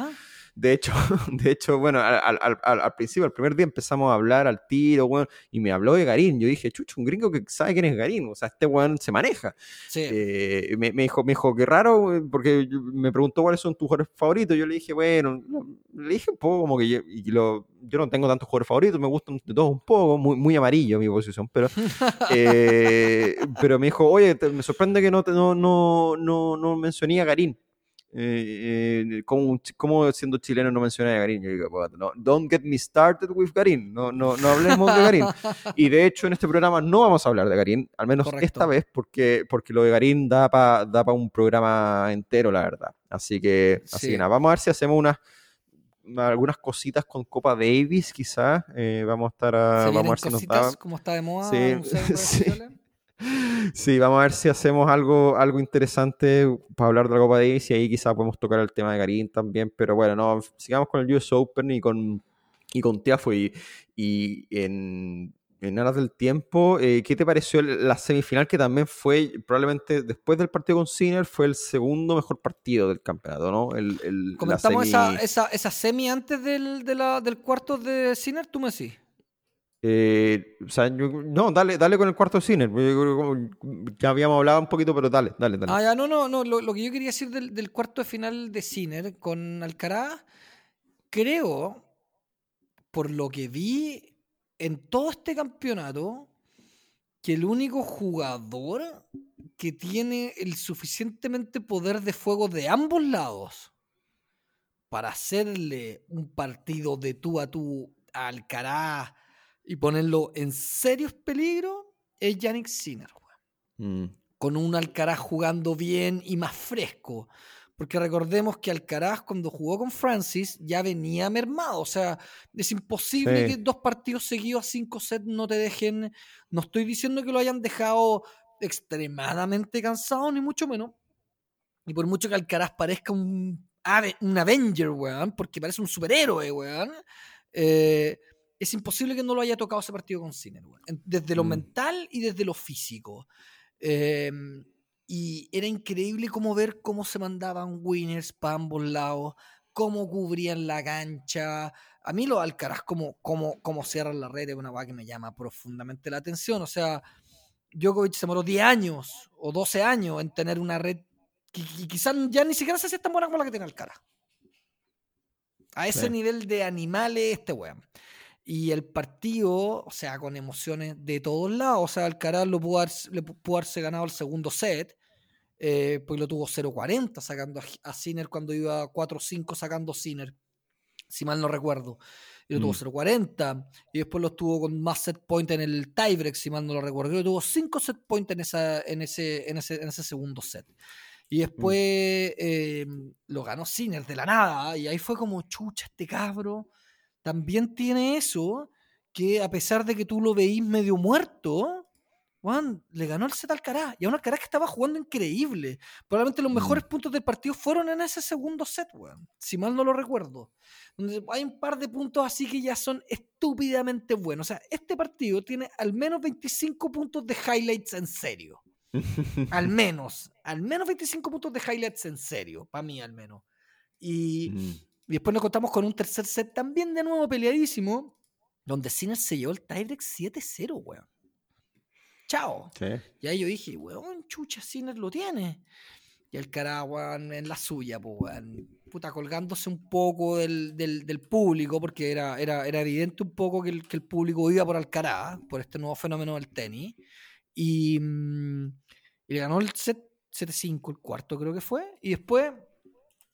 de hecho, (laughs) de hecho bueno, al, al, al, principio, el primer día empezamos a hablar al tiro, bueno, y me habló de Garín. Yo dije, chucho, un gringo que sabe quién es Garín. O sea, este weón se maneja. Eh, me, dijo, me dijo, qué raro, porque me preguntó cuáles son tus jugadores favoritos. Yo le dije, bueno, le dije un poco como que yo, lo, yo no tengo tantos jugadores favoritos, me gustan de todos un poco, muy, muy amarillo mi posición, pero, (laughs) eh, pero me dijo, oye, me sorprende que no, no, no, no, no mencioné a Garín. Eh, eh, ¿cómo, siendo chileno no menciona a Garín? Yo digo, no, don't get me started with Garín, no, no, no hablemos de Garín. (laughs) Y de hecho en este programa no vamos a hablar de Garín, al menos esta vez, porque, porque lo de Garín da para da pa un programa entero, la verdad. Así que, así que nada, vamos a ver si hacemos unas algunas cositas con Copa Davis, quizás. Eh, vamos a estar a, vamos a ver si nos da. Como está de moda. Sí, (laughs) Sí, vamos a ver si hacemos algo, algo interesante para hablar de la Copa Davis y ahí quizás podemos tocar el tema de Garín también, pero bueno, no, sigamos con el US Open y con, y con Tiafo y, y en, en aras del tiempo, eh, ¿qué te pareció la semifinal que también fue probablemente después del partido con Sinner fue el segundo mejor partido del campeonato, ¿no? El, Comentamos esa, esa, esa, semi antes del, de la, del cuarto de Sinner, tú me decís. Eh, no, dale, dale con el cuarto cine. Ya habíamos hablado un poquito, pero dale, dale, dale. Ah, ya, no, no, no. Lo, que yo quería decir del, cuarto de final de Ciner con Alcaraz, creo, por lo que vi en todo este campeonato, que el único jugador que tiene el suficientemente poder de fuego de ambos lados para hacerle un partido de tú a tú a Alcaraz y ponerlo en serios peligros es Yannick Sinner, mm. Con un Alcaraz jugando bien y más fresco. Porque recordemos que Alcaraz cuando jugó con Francis ya venía mermado. O sea, es imposible que dos partidos seguidos a cinco sets no te dejen. No estoy diciendo que lo hayan dejado extremadamente cansado, ni mucho menos. Y por mucho que Alcaraz parezca un, un Avenger, weón, porque parece un superhéroe, weón. Eh, es imposible que no lo haya tocado ese partido con Sinner, desde lo mm. mental y desde lo físico. Em, y era increíble cómo ver cómo se mandaban winners para ambos lados, cómo cubrían la cancha. A mí lo Alcaraz, como cómo, cómo cierran la red, es una cosa que me llama profundamente la atención. O sea, Djokovic se demoró 10 años o 12 años en tener una red que, quizás ya ni siquiera se hace tan buena como la que tiene Alcaraz. A ese nivel de animales, este weón. Y el partido, o sea, con emociones de todos lados. O sea, Alcaraz lo pudo, le pudo haberse ganado el segundo set, eh, pues lo tuvo 0-40 sacando a, Sinner cuando iba 4-5 sacando Sinner, si mal no recuerdo. Y lo tuvo 0-40. Y después lo tuvo con más set point en el tiebreak, si mal no lo recuerdo. Y lo tuvo 5 set point en, esa, en, ese, en, ese, en ese segundo set. Y mm. después eh, lo ganó Sinner de la nada. Y ahí fue como, chucha, este cabro también tiene eso que a pesar de que tú lo veís medio muerto, Juan, le ganó el set al Alcaraz. Y a un Alcaraz que estaba jugando increíble. Probablemente los mejores mm. puntos del partido fueron en ese segundo set, weón. Si mal no lo recuerdo. hay un par de puntos así que ya son estúpidamente buenos. O sea, este partido tiene al menos 25 puntos de highlights en serio. (laughs) al menos. Al menos 25 puntos de highlights en serio. Para mí, al menos. Y. Mm. Y después nos contamos con un tercer set también de nuevo peleadísimo, donde Sinner se llevó el tiebreak 7-0, weón. Chao. Y ahí yo dije, weón, chucha, Sinner lo tiene. Y el cara, weón, en la suya, pues, weón. Puta, colgándose un poco del, del, público, porque era, era, era, evidente un poco que el, que el público iba por Alcaraz, por este nuevo fenómeno del tenis. Y, mm, y le ganó el set 7-5 el cuarto creo que fue. Y después,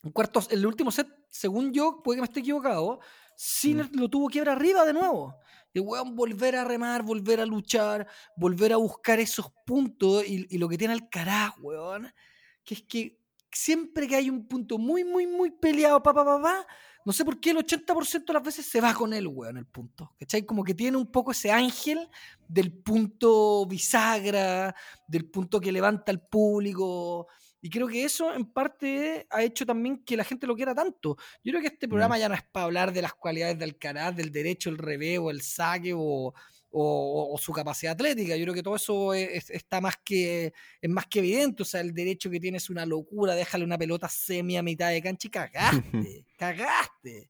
un cuarto, el último set, según yo, puede que me esté equivocado, Sinner lo tuvo que ir arriba de nuevo. Y weón, volver a remar, volver a luchar, volver a buscar esos puntos. Y, y lo que tiene Alcaraz, weón, que es que siempre que hay un punto muy, muy, muy peleado, pa, pa, pa, pa, no sé por qué el 80% de las veces se va con él, weón, el punto. ¿Cachai? Como que tiene un poco ese ángel del punto bisagra, del punto que levanta al público. Y creo que eso en parte ha hecho también que la gente lo quiera tanto. Yo creo que este programa ya no es para hablar de las cualidades del Alcaraz, del derecho, el revés o el saque o, o, o, su capacidad atlética. Yo creo que todo eso es, está más que, es más que evidente. O sea, el derecho que tiene es una locura. Déjale una pelota semi a mitad de cancha y cagaste. (laughs) cagaste.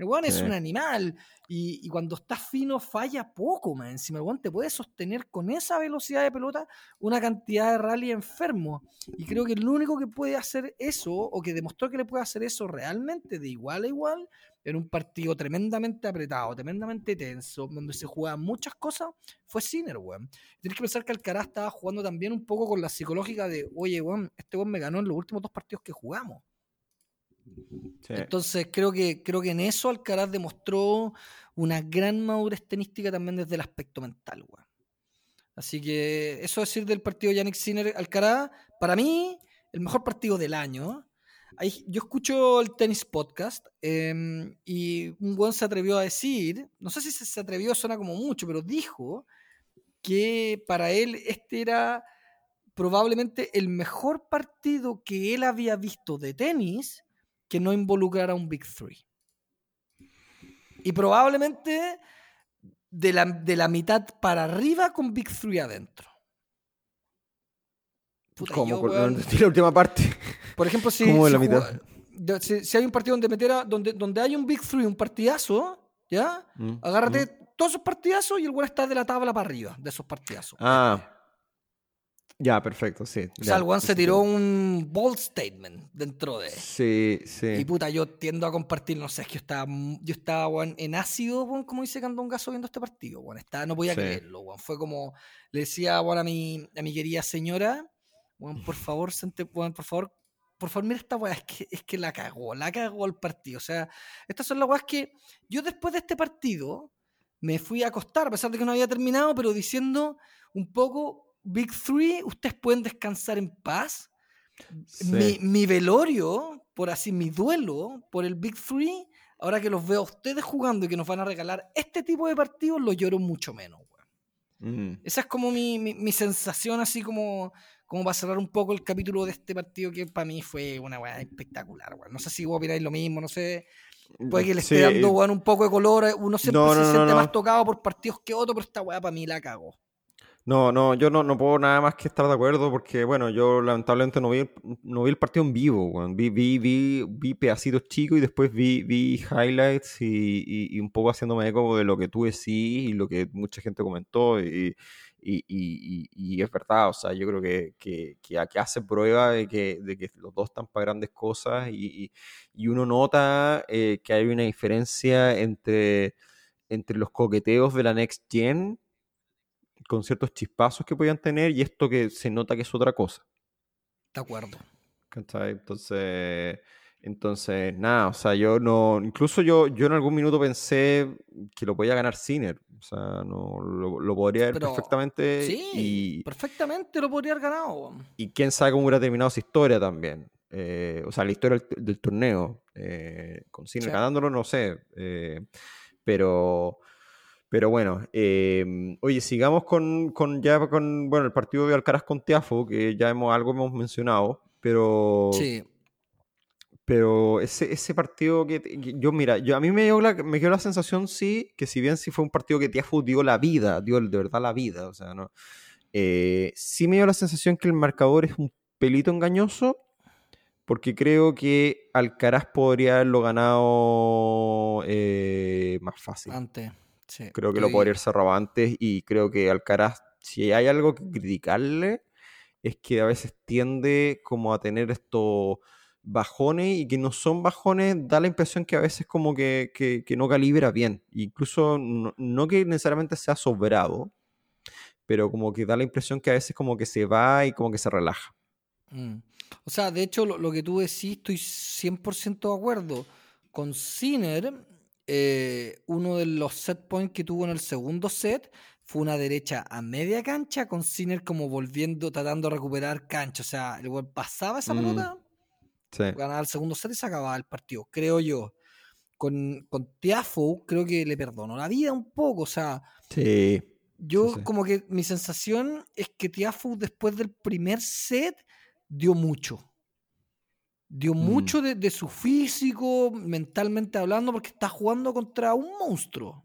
El weón es un animal. Y, y, cuando está fino, falla poco, man. Encima el weón te puede sostener con esa velocidad de pelota una cantidad de rally enfermo. Y creo que el único que puede hacer eso, o que demostró que le puede hacer eso realmente de igual a igual, en un partido tremendamente apretado, tremendamente tenso, donde se jugaban muchas cosas, fue Sinner, weón. Tienes que pensar que Alcaraz estaba jugando también un poco con la psicológica de, oye, weón, este weón me ganó en los últimos dos partidos que jugamos. Entonces creo que, creo que en eso Alcaraz demostró una gran madurez tenística también desde el aspecto mental. Así que eso decir del partido Yannick Sinner Alcaraz, para mí, el mejor partido del año yo escucho el tenis podcast eh, y un buen se atrevió a decir, no sé si se atrevió, suena como mucho, pero dijo que para él este era probablemente el mejor partido que él había visto de tenis que no involucrara un Big Three. Y probablemente de la, de la mitad para arriba con Big Three adentro. Puta, ¿Cómo? Yo, (laughs) la última parte. Por ejemplo, si, ¿Cómo si, la mitad? si, si, hay un partido donde meter donde, donde hay un Big Three, un partidazo, ¿ya? Mm, Agárrate mm. todos esos partidazos y el güey está de la tabla para arriba de esos partidazos. Ah. Ya, perfecto, sí. O sea, el One se tiró un bold statement dentro de. Sí, sí. Y puta, yo tiendo a compartir, no sé, es que yo estaba, yo estaba en ácido, bueno, como dice Gaso viendo este partido. Bueno, estaba, no podía sí. creerlo, bueno. Fue como, le decía a, mi, a mi querida señora, bueno, por (laughs) favor, sente, por favor, por favor, mira esta weá, es que, es que la cagó, la cagó el partido. O sea, estas son las weas que yo después de este partido me fui a acostar, a pesar de que no había terminado, pero diciendo un poco, Big Three, ustedes pueden descansar en paz. Sí. Mi, mi, velorio, por así, mi duelo por el Big Three, ahora que los veo a ustedes jugando y que nos van a regalar este tipo de partidos, lo lloro mucho menos. Mm. Esa es como mi, mi, mi, sensación, así como, como para cerrar un poco el capítulo de este partido que para mí fue una weá espectacular. Weá. No sé si vos opináis lo mismo, no sé. Puede que le esté sí. dando weá, un poco de color. Uno siempre no, no, se siente más tocado por partidos que otro, pero esta weá para mí la cagó. No, no, yo no, no puedo nada más que estar de acuerdo porque, bueno, yo lamentablemente no vi, no vi el partido en vivo. Vi, vi, vi, vi pedacitos chicos y después vi, vi highlights y, y, y, un poco haciéndome eco de lo que tú decís y lo que mucha gente comentó y, y es verdad, o sea, yo creo que, que, que, que hace prueba de que, de que los dos están para grandes cosas y, uno nota eh, que hay una diferencia entre, entre los coqueteos de la Next Gen con ciertos chispazos que podían tener y esto que se nota que es otra cosa. De acuerdo. ¿Cachai? Entonces, entonces, nada, o sea, yo no, incluso yo, yo en algún minuto pensé que lo podía ganar Sinner, o sea, no, lo, lo podría haber Pero, perfectamente. Sí, y, perfectamente lo podría haber ganado. Y quién sabe cómo hubiera terminado esa historia también. Eh, o sea, la historia del, del torneo, eh, con Sinner sí. ganándolo, no sé, eh, pero... Pero bueno, eh, oye, sigamos con, con, ya con bueno, el partido de Alcaraz con Tiafo, que ya hemos, algo hemos mencionado, pero... Sí. Pero ese, ese partido que, que, yo, mira, yo a mí me dio, la, me dio la sensación, sí, que si bien sí fue un partido que Tiafo dio la vida, dio de verdad la vida, o sea, ¿no? Eh, sí me dio la sensación que el marcador es un pelito engañoso, porque creo que Alcaraz podría haberlo ganado eh, más fácil. Antes. Sí, creo que lo podría haber cerrado antes y creo que Alcaraz, si hay algo que criticarle, es que a veces tiende como a tener estos bajones y que no son bajones, da la impresión que a veces como que, que, que no calibra bien. Incluso no, no, que necesariamente sea sobrado, pero como que da la impresión que a veces como que se va y como que se relaja. Mm. O sea, de hecho, lo, lo que tú decís, estoy 100% de acuerdo. Con Sinner, eh, uno de los set points que tuvo en el segundo set fue una derecha a media cancha con Sinner como volviendo, tratando de recuperar cancha. O sea, el güey pasaba esa Mm. pelota, Sí. ganaba el segundo set y se acababa el partido, creo yo. Con, con Tiafo, creo que le perdonó la vida un poco. O sea, Sí. yo sí. como que mi sensación es que Tiafo después del primer set dio mucho. Dio Mm. mucho de, de su físico, mentalmente hablando, porque está jugando contra un monstruo.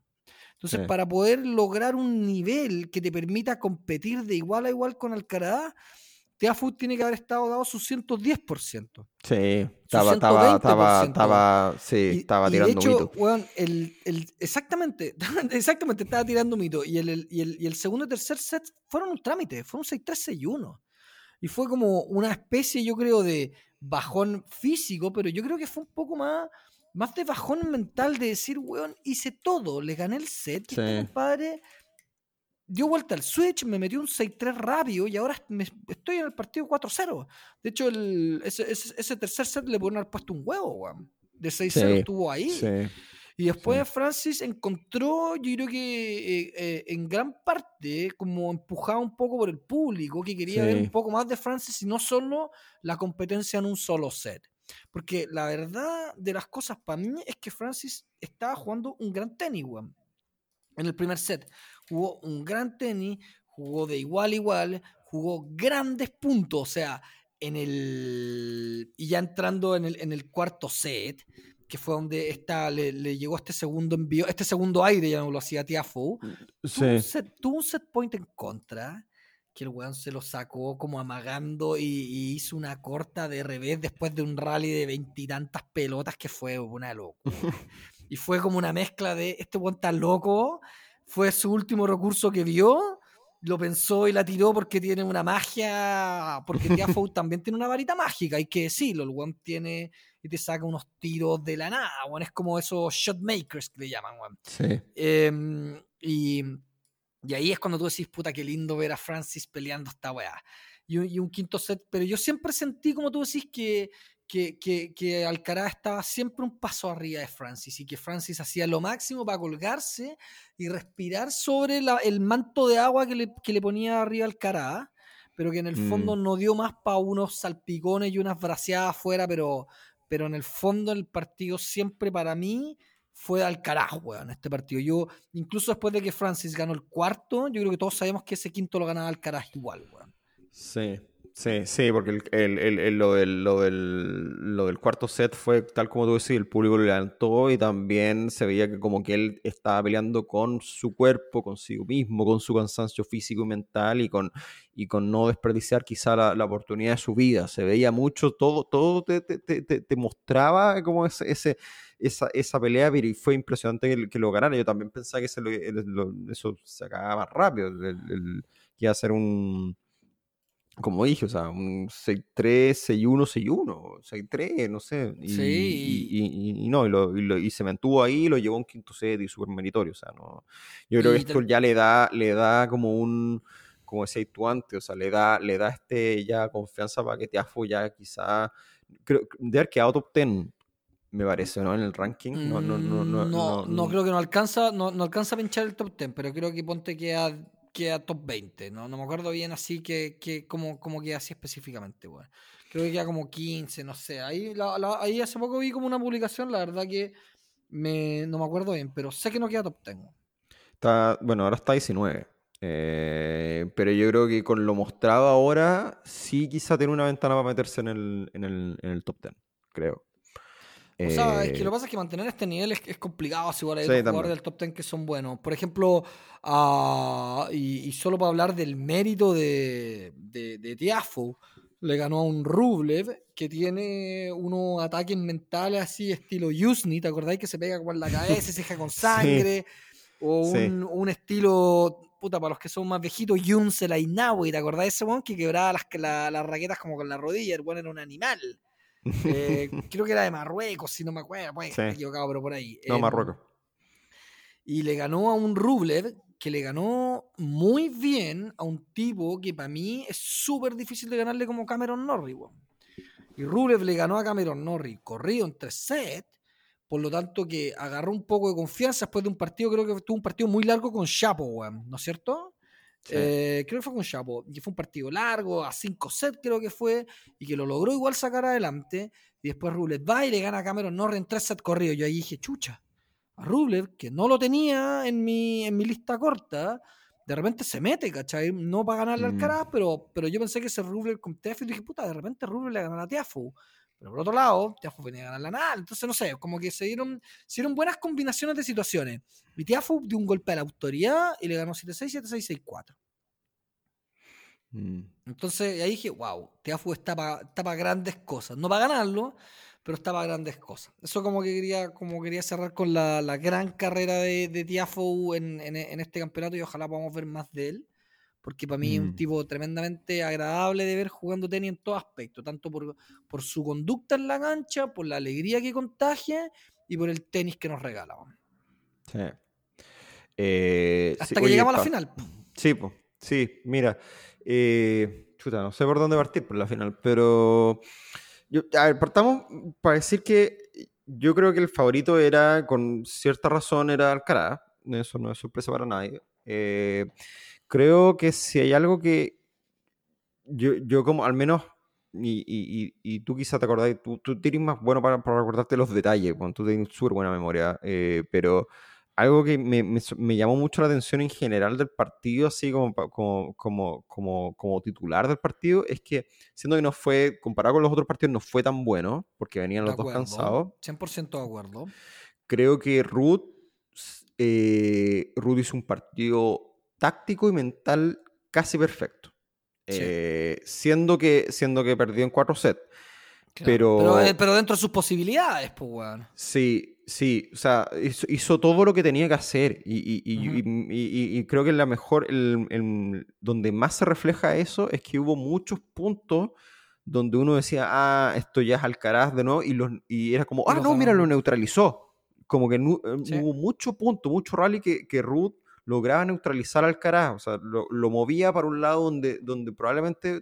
Entonces, Sí. para poder lograr un nivel que te permita competir de igual a igual con Alcaraz, Tiafoe tiene que haber estado dado su 110%. Sí, estaba, estaba, estaba, 120%. estaba, sí, Y- estaba y de tirando hecho, mito. el, el- exactamente, (laughs) exactamente, estaba tirando mito. Y el, el- y, el, y el segundo y tercer set fueron un trámite, fueron 6-3, 6-1. Y fue como una especie, yo creo, de bajón físico, pero yo creo que fue un poco más, más de bajón mental de decir, weón, hice todo, le gané el set, y este Sí. compadre dio vuelta al switch, me metió un 6-3 rápido y ahora me- estoy en el partido 4-0. De hecho, el, ese, ese- ese tercer set le pudieron haber puesto un huevo, weón. De 6-0 Sí, estuvo ahí. Sí, Y después sí. Francis encontró, yo creo que eh, eh, en gran parte, como empujado un poco por el público, que quería ver un poco más de Francis y no solo la competencia en un solo set. Porque la verdad de las cosas para mí es que Francis estaba jugando un gran tenis, weón. En el primer set jugó un gran tenis, jugó de igual a igual, jugó grandes puntos, o sea, en el. Y ya entrando en el, en el cuarto set, que fue donde está, le, le llegó este segundo envío, este segundo aire, ya no lo hacía Tiafo. Tuvo, un Sí, set, tuvo un set point en contra, que el weón se lo sacó como amagando y, y hizo una corta de revés después de un rally de veintitantas pelotas que fue una locura. (laughs) y fue como una mezcla de este weón está loco, fue su último recurso que vio, lo pensó y la tiró porque tiene una magia, porque Tiafoe (laughs) también tiene una varita mágica, hay que decirlo, el weón tiene y te saca unos tiros de la nada, weón, es como esos shot makers que le llaman, weón. sí. Em, y, y ahí es cuando tú decís, puta, qué lindo ver a Francis peleando esta weá. Y, un- y un quinto set, pero yo siempre sentí, como tú decís, que, que, que, que Alcaraz estaba siempre un paso arriba de Francis y que Francis hacía lo máximo para colgarse y respirar sobre la- el manto de agua que le, que le ponía arriba Alcaraz, pero que en el fondo Mm. no dio más para unos salpicones y unas braceadas afuera, pero, pero en el fondo el partido siempre para mí fue al carajo, weón, este partido. Yo, incluso después de que Francis ganó el cuarto, yo creo que todos sabemos que ese quinto lo ganaba Alcaraz igual, weón. Sí, sí, sí, porque el, el- el- lo, del, lo, del, lo del cuarto set fue tal como tú decís, el público lo levantó y también se veía que como que él estaba peleando con su cuerpo, consigo mismo, con su cansancio físico y mental y con, y con no desperdiciar quizá la, la oportunidad de su vida. Se veía mucho, todo, todo te, te- te- te- mostraba como ese, ese- esa, esa pelea, y fue impresionante que, lo ganara. Yo también pensaba que se lo- lo- eso se acababa más rápido, que iba a ser un como dije, o sea, un 6-3, 6-1, 6-1, 6-3, no sé. Y, Sí, y, y- y no, y, lo- y lo- y se mantuvo ahí, lo llevó a un quinto set y súper meritorio. O sea, no. Yo creo que Y esto te- ya le da, le da como un, como decías tú antes, o sea, le da, le da este ya confianza para que Tiafo ya quizá, creo, de haber quedado top 10, me parece, ¿no? En el ranking. No, no, no, no, Mm, no, creo que no alcanza, no, no alcanza a pinchar el top 10, pero creo que ponte queda, queda top 20. No, no me acuerdo bien así que, que como, como queda así específicamente, weón. Creo que queda como 15, no sé. Ahí, ahí hace poco vi como una publicación, la verdad que me, no me acuerdo bien, pero sé que no queda top 10. Está, bueno, ahora está 19. eh, pero yo creo que con lo mostrado ahora, sí quizá tiene una ventana para meterse en el, en el, en el top 10, creo. O sea, es que Eh, lo que pasa es que mantener este nivel es, es complicado. Si igual hay Sí, también. jugadores del top 10 que son buenos. Por ejemplo, ah, y, y solo para hablar del mérito de, de, de Tiafoe, le ganó a un Rublev que tiene unos ataques mentales así, estilo Yusni, ¿te acordáis que se pega con la cabeza y se deja con (laughs) sangre? O Sí. un, estilo, puta, para los que son más viejitos, Yunsel Ainawi, ¿te acordás de ese weón que quebraba las, la- las raquetas como con la rodilla? El weón era un animal. Eh, creo que era de Marruecos, si no me acuerdo, que Sí. esté equivocado, pero por ahí. no, Em, Marruecos. Y le ganó a un Rublev que le ganó muy bien a un tipo que para mí es súper difícil de ganarle como Cameron Norrie. Y Rublev le ganó a Cameron Norrie corrido en tres sets. Por lo tanto, que agarró un poco de confianza después de un partido, creo que tuvo un partido muy largo con Chapo, ¿no es cierto? Sí. Eh, creo que fue con Chapo, y fue un partido largo, a 5 sets creo que fue, y que lo logró igual sacar adelante. Y después Rublev va y le gana a Cameron Norrie en 3 sets corridos. Yo ahí dije, chucha, a Rublev, que no lo tenía en mi, en mi lista corta, de repente se mete, ¿cachai? No para ganarle al Mm. Alcaraz, pero, pero yo pensé que ese Rublev con Tiafoe, y dije, puta, de repente Rublev le gana a Tiafoe. Pero por otro lado, Tiafoe venía a ganarle a Nadal, entonces no sé, como que se dieron, se dieron buenas combinaciones de situaciones. Y Tiafoe dio un golpe a la autoridad y le ganó 7-6, 7-6, 6-4. Mm. Entonces ahí dije, wow, Tiafoe está para grandes cosas. No para ganarlo, pero está para grandes cosas. Eso como que quería, como quería cerrar con la, la gran carrera de, de Tiafoe en, en- en este campeonato y ojalá podamos ver más de él. Porque para mí es un Mm. tipo tremendamente agradable de ver jugando tenis en todo aspecto, tanto por, por su conducta en la cancha, por la alegría que contagia y por el tenis que nos regala. weón. Sí. Eh, Hasta sí, que oye, llegamos a la final. Sí, po, sí, mira. eh, chuta, no sé por dónde partir por la final, pero. Yo, a ver, partamos para decir que yo creo que el favorito era, con cierta razón, era Alcaraz. Eso no es sorpresa para nadie. Eh, creo que si hay algo que yo, yo como al menos, y, y- y- tú quizás te acordáis, tú, tú tienes más bueno para, para recordarte los detalles, bueno, tú tienes súper buena memoria, eh, pero algo que me, me me llamó mucho la atención en general del partido, así como, como, como, como, como titular del partido, es que siendo que no fue, comparado con los otros partidos, no fue tan bueno, porque venían los dos cansados, 100% de acuerdo. creo que Ruth, eh, Ruth hizo un partido táctico y mental casi perfecto. Sí. Eh, siendo, que, siendo que perdió en cuatro sets. Claro. Pero- Pero, eh, pero dentro de sus posibilidades, pues, weón. Sí, sí, o sea, hizo, hizo todo lo que tenía que hacer y, y- y- y- creo que la mejor, el, el- donde más se refleja eso es que hubo muchos puntos donde uno decía, ah, esto ya es Alcaraz de nuevo, y, los, y era como, ah, no, mira, lo neutralizó. Como que nu- Sí. hubo mucho punto, mucho rally que, que Ruth lograba neutralizar a Alcaraz, o sea, lo, lo movía para un lado donde, donde probablemente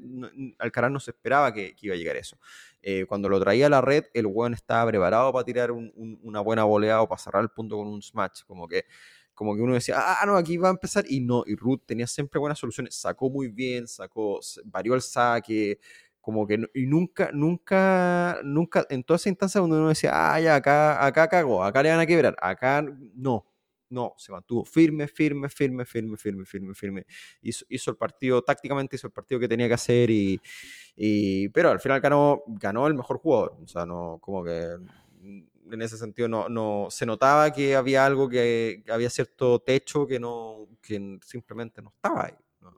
Alcaraz no se esperaba que, que iba a llegar eso. Eh, cuando lo traía a la red, el weón estaba preparado para tirar un- un- una buena volea o para cerrar el punto con un smash. Como que, como que uno decía, ah, no, aquí va a empezar. Y no, y Ruth tenía siempre buenas soluciones. Sacó muy bien, sacó, varió el saque. Como que, y nunca, nunca, nunca, en toda esa instancia donde uno decía, ah, ya, acá, acá cagó, acá le van a quebrar, acá no, no, se mantuvo firme, firme, firme, firme, firme, firme, firme. Hizo, hizo el partido, tácticamente hizo el partido que tenía que hacer y, y, pero al final ganó, ganó el mejor jugador. O sea, no, como que en ese sentido no, no se notaba que había algo que, que había cierto techo que no, que simplemente no estaba ahí.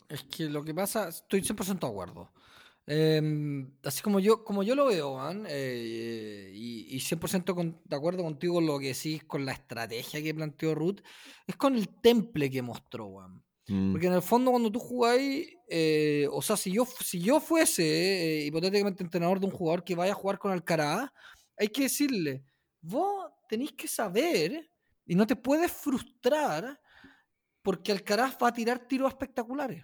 Es que lo que pasa, estoy 100% de acuerdo. Em, así como yo, como yo lo veo, man, eh, y, y 100% con- de acuerdo contigo con lo que decís, con la estrategia que planteó Ruth, es con el temple que mostró, weón. Mm, Porque en el fondo cuando tú jugáis, eh, o sea, si yo, si yo fuese eh, hipotéticamente entrenador de un jugador que vaya a jugar con Alcaraz, hay que decirle, vos tenéis que saber y no te puedes frustrar porque Alcaraz va a tirar tiros espectaculares.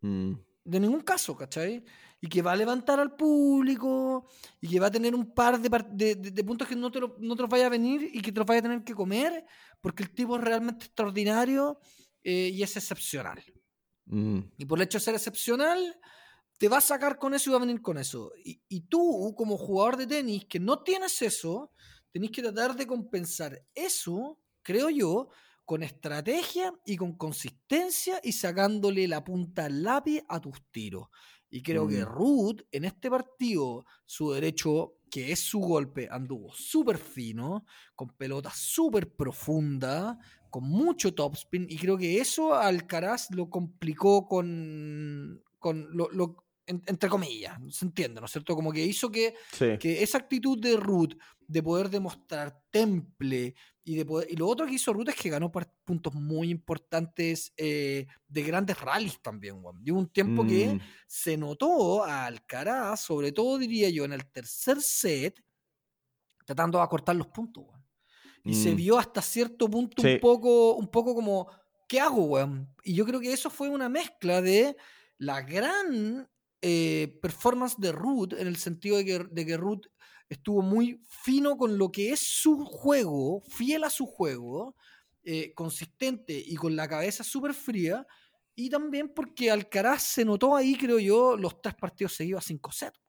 mm, De ningún caso, ¿cachai? Y que va a levantar al público y que va a tener un par de, par- de- de- de puntos que no te, lo- no te los vaya a venir y que te los vaya a tener que comer porque el tipo es realmente extraordinario eh, y es excepcional. mm, Y por el hecho de ser excepcional, te va a sacar con eso y va a venir con eso. Y, y tú, como jugador de tenis, que no tienes eso, tenés que tratar de compensar eso, creo yo, con estrategia y con consistencia y sacándole la punta al lápiz a tus tiros. Y creo que Mm. Ruth, en este partido, su derecho, que es su golpe, anduvo súper fino, con pelotas súper profundas, con mucho topspin, y creo que eso a Alcaraz lo complicó con, con lo, lo- en- entre comillas, se entiende, ¿no es cierto? Como que hizo que, sí. que esa actitud de Ruth de poder demostrar temple y de poder, y lo otro que hizo Ruth es que ganó puntos muy importantes eh, de grandes rallies también. Llevo un tiempo que Mm, se notó a Alcaraz, sobre todo diría yo, en el tercer set, tratando de acortar los puntos, weón. y se Mm. vio hasta cierto punto Sí. un, poco, un poco como, ¿qué hago, weón? Y yo creo que eso fue una mezcla de la gran eh, performance de Root, en el sentido de que, de que Root estuvo muy fino con lo que es su juego, fiel a su juego, eh, consistente y con la cabeza súper fría. Y también porque Alcaraz se notó ahí, creo yo, los tres partidos seguidos a 5 sets.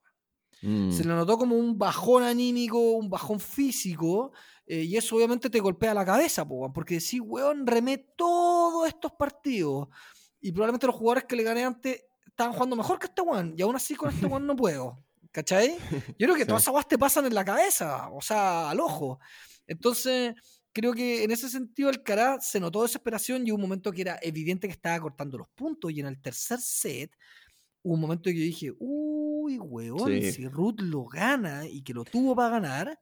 Mm. Se le notó como un bajón anímico, un bajón físico, eh, y eso obviamente te golpea la cabeza, po, porque decís, weón, remé todos estos partidos, y probablemente los jugadores que le gané antes estaban jugando mejor que este weón, y aún así con este weón no puedo, ¿cachai? Yo creo que (laughs) Sí. todas esas weas te pasan en la cabeza, o sea, al ojo. Entonces, creo que en ese sentido Alcaraz se notó desesperación y hubo un momento que era evidente que estaba cortando los puntos, y en el tercer set hubo un momento que yo dije, uy, weón, Sí. si Ruth lo gana y que lo tuvo para ganar,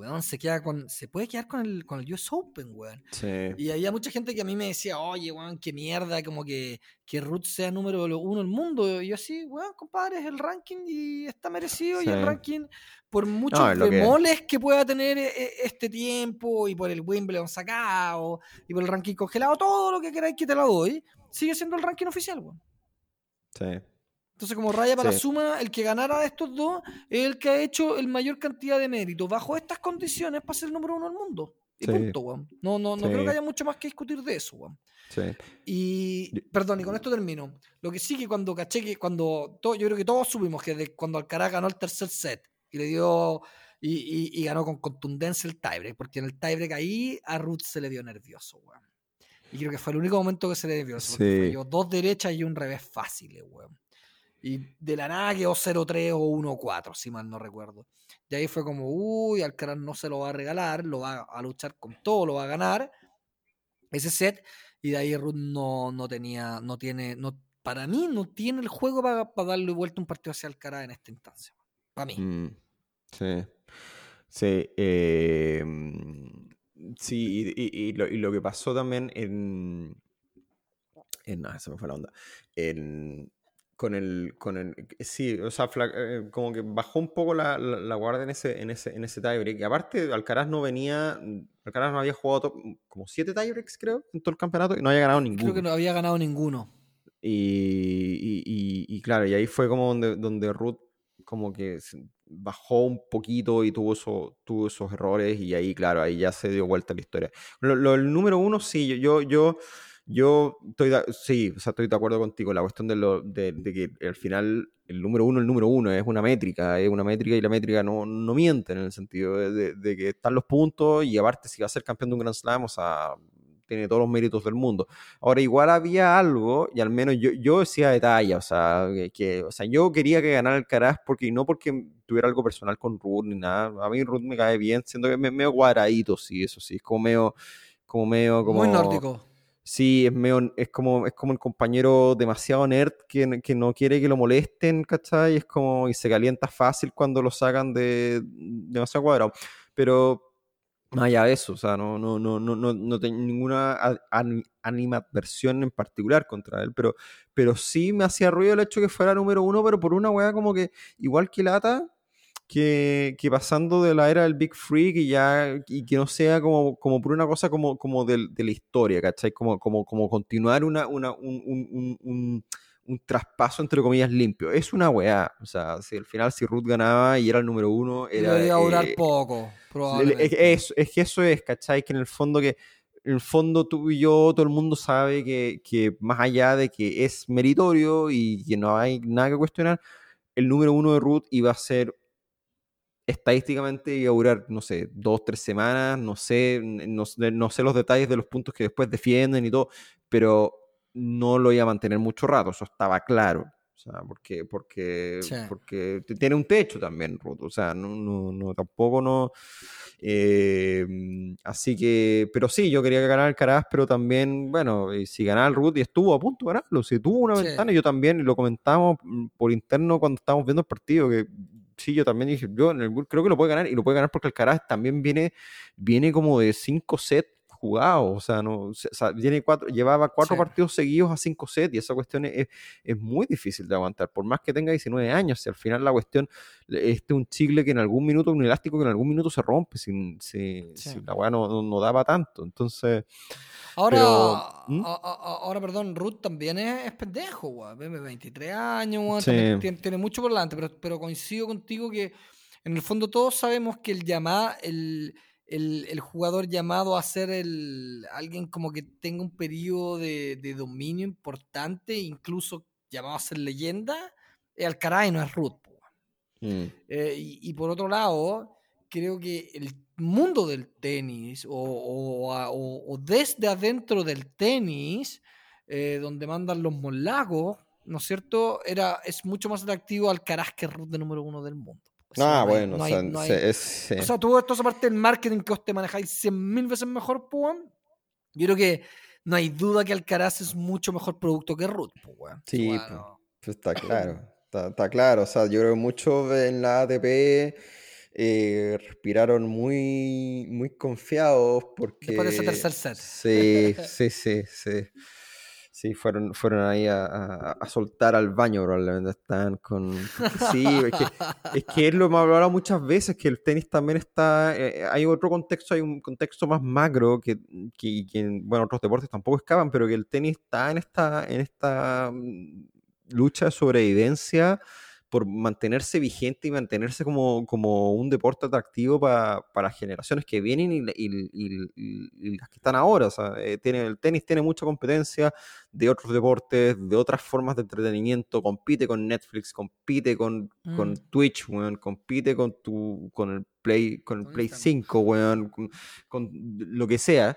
weón, se queda con, se puede quedar con el, con el US Open, weón. Sí. Y había mucha gente que a mí me decía, oye, weón, qué mierda, como que, que Ruth sea número uno del mundo. Y yo así, weón, compadre, es el ranking y está merecido. Y el ranking, por muchos lo que- que... pueda tener eh, eh, este tiempo, y por el Wimbledon sacado, y por el ranking congelado, todo lo que queráis que te la doy, sigue siendo el ranking oficial, weón. Sí. Entonces, como raya para Sí. suma, el que ganara de estos dos es el que ha hecho el mayor cantidad de méritos bajo estas condiciones para ser el número uno del mundo. Y Sí. punto, weón. No, no, no Sí. creo que haya mucho más que discutir de eso, weón. Sí. Y, Yo- perdón, y con esto termino. Lo que sí que cuando caché que cuando, to- yo creo que todos supimos que de- cuando Alcaraz ganó el tercer set y le dio, y, y- y ganó con contundencia el tiebreak, porque en el tiebreak ahí a Ruth se le dio nervioso, weón. Y creo que fue el único momento que se le dio nervioso, porque Sí. falló dos derechas y un revés fáciles, weón. Y de la nada quedó 0-3 o 1-4, si mal no recuerdo. Y ahí fue como, uy, Alcaraz no se lo va a regalar, lo va a luchar con todo, lo va a ganar ese set. Y de ahí Ruth no, no tenía, no tiene, no, para mí no tiene el juego para, darle vuelta un partido hacia Alcaraz en esta instancia. Para mí. Mm, Sí. Sí. mm, sí, y lo, y lo que pasó también en. en ah, se me fue la onda. En, con el. Con el sí, o sea, eh, como que bajó un poco la, la, la guardia en ese, en ese, en ese tiebreak. Y aparte, Alcaraz no venía. Alcaraz no había jugado to- como siete tiebreaks, creo, en todo el campeonato, y no había ganado ninguno. Creo que no había ganado ninguno. Y, y- y- y claro, y ahí fue como donde, donde Ruth como que bajó un poquito y tuvo, eso, tuvo esos errores y ahí, claro, ahí ya se dio vuelta la historia. Lo, lo- el número uno, sí, yo, yo, yo, yo estoy, de, sí, o sea, estoy de acuerdo contigo, la cuestión de, lo, de, de que al final el número uno, el número uno, es una métrica, es una métrica y la métrica no, no miente en el sentido de, que están los puntos y aparte si va a ser campeón de un Grand Slam, o sea, tiene todos los méritos del mundo. Ahora, igual había algo, y al menos yo, yo decía detalle, o sea, que, que- o sea, yo quería que ganara el Caraz porque no porque tuviera algo personal con Ruth ni nada. A mí Ruth me cae bien, siendo que es medio cuadradito, sí, eso sí, es como medio, como medio, como... Muy nórdico. Sí, es medio, es como, es como el compañero demasiado nerd que, que no quiere que lo molesten, ¿cachai? Es como, y se calienta fácil cuando lo sacan de demasiado cuadrado. Pero más allá de eso, o sea, no, no, no, no, no, no tengo ninguna animadversión en particular contra él, pero, pero sí me hacía ruido el hecho que fuera número uno, pero por una weá como que, igual que Lata, que, que pasando de la era del Big Freak y ya, y que no sea como, como por una cosa como, como del- de, la historia, ¿cachai? Como, como, como continuar una, una, un, un, un, un- un traspaso entre comillas limpio. Es una weá, o sea, si al final si Ruth ganaba y era el número uno, era... Debería durar eh, poco, es, probablemente. es- es que eso es, ¿cachai? Que en el fondo que en el fondo tú y yo, todo el mundo sabe que, que más allá de que es meritorio y que no hay nada que cuestionar, el número uno de Ruth iba a ser estadísticamente iba a durar, no sé, dos, tres semanas, no sé, no, no sé los detalles de los puntos que después defienden y todo, pero no lo iba a mantener mucho rato, eso estaba claro. O sea, porque, porque, Sí. porque tiene un techo también, Ruth. O sea, no, no, no tampoco no. eh, así que, pero sí, yo quería que ganara el Caraz, pero también, bueno, si ganaba el Ruth y estuvo a punto de ganarlo, si tuvo una Sí. ventana, yo también, y lo comentamos mm, por interno cuando estábamos viendo el partido, que sí, yo también dije, yo en el creo que lo puede ganar, y lo puede ganar porque el Caraz también viene, viene como de cinco sets jugados. O sea, no, o sea, tiene cuatro, llevaba cuatro Sí. partidos seguidos a cinco sets y esa cuestión es, es muy difícil de aguantar. Por más que tenga 19 años, si al final la cuestión, este es un chicle que en algún minuto, un elástico que en algún minuto se rompe, si, si, Sí. si la weá no, no, no daba tanto. Entonces, Ahora, Pero, ¿Mm? a- a- a- ahora, perdón, Ruth también es, es pendejo, weón. Tiene 23 años. Sí. tiene mucho por delante, pero, pero coincido contigo que en el fondo todos sabemos que el llamado, el, el, el jugador llamado a ser el, alguien como que tenga un periodo de, de dominio importante, incluso llamado a ser leyenda, es Alcaraz y no es Ruth, mm, Eh, y, y por otro lado, creo que el mundo del tenis o, o a- o- o desde adentro del tenis, eh, donde mandan los molagos, ¿no es cierto? Era, es mucho más atractivo Alcaraz que Ruth de número uno del mundo. O sea, ah, no hay- bueno, no o sea, no se- es- sí. o sea, todo esto es aparte del marketing que os te manejáis 100 mil veces mejor, pues. Yo creo que no hay duda que Alcaraz es mucho mejor producto que Ruth, pues, weón. Sí, Esa pues. Pues está claro, está, está claro. O sea, yo creo que muchos en la ATP eh, respiraron muy, muy confiados porque... Después de ese tercer set. Sí, sí, sí, sí. Sí, fueron, fueron ahí a, a- a soltar al baño probablemente. Están con... Sí, es que, es que es lo hablado muchas veces, que el tenis también está... eh, hay otro contexto, hay un contexto más macro que, que, que en, bueno, otros deportes tampoco escapan, pero que el tenis está en esta, en esta mm, lucha de sobrevivencia por mantenerse vigente y mantenerse como, como un deporte atractivo pa- para las generaciones que vienen y, la- y- y- y- y las que están ahora. O sea, eh, tiene, el tenis tiene mucha competencia de otros deportes, de otras formas de entretenimiento, compite con Netflix, compite con, con Mm. Twitch, weón, compite con tu, con el Play, con el Play Instagram. 5, weón, con, con lo que sea.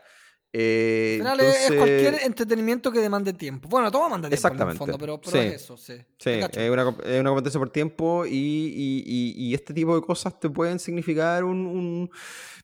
Eh, Al final es- es cualquier entretenimiento que demande tiempo. Bueno, todo manda tiempo en el Exactamente, fondo, pero, pero sí. es eso, sí. Es una, es una competencia por tiempo y, y- y- y este tipo de cosas te pueden significar un, un-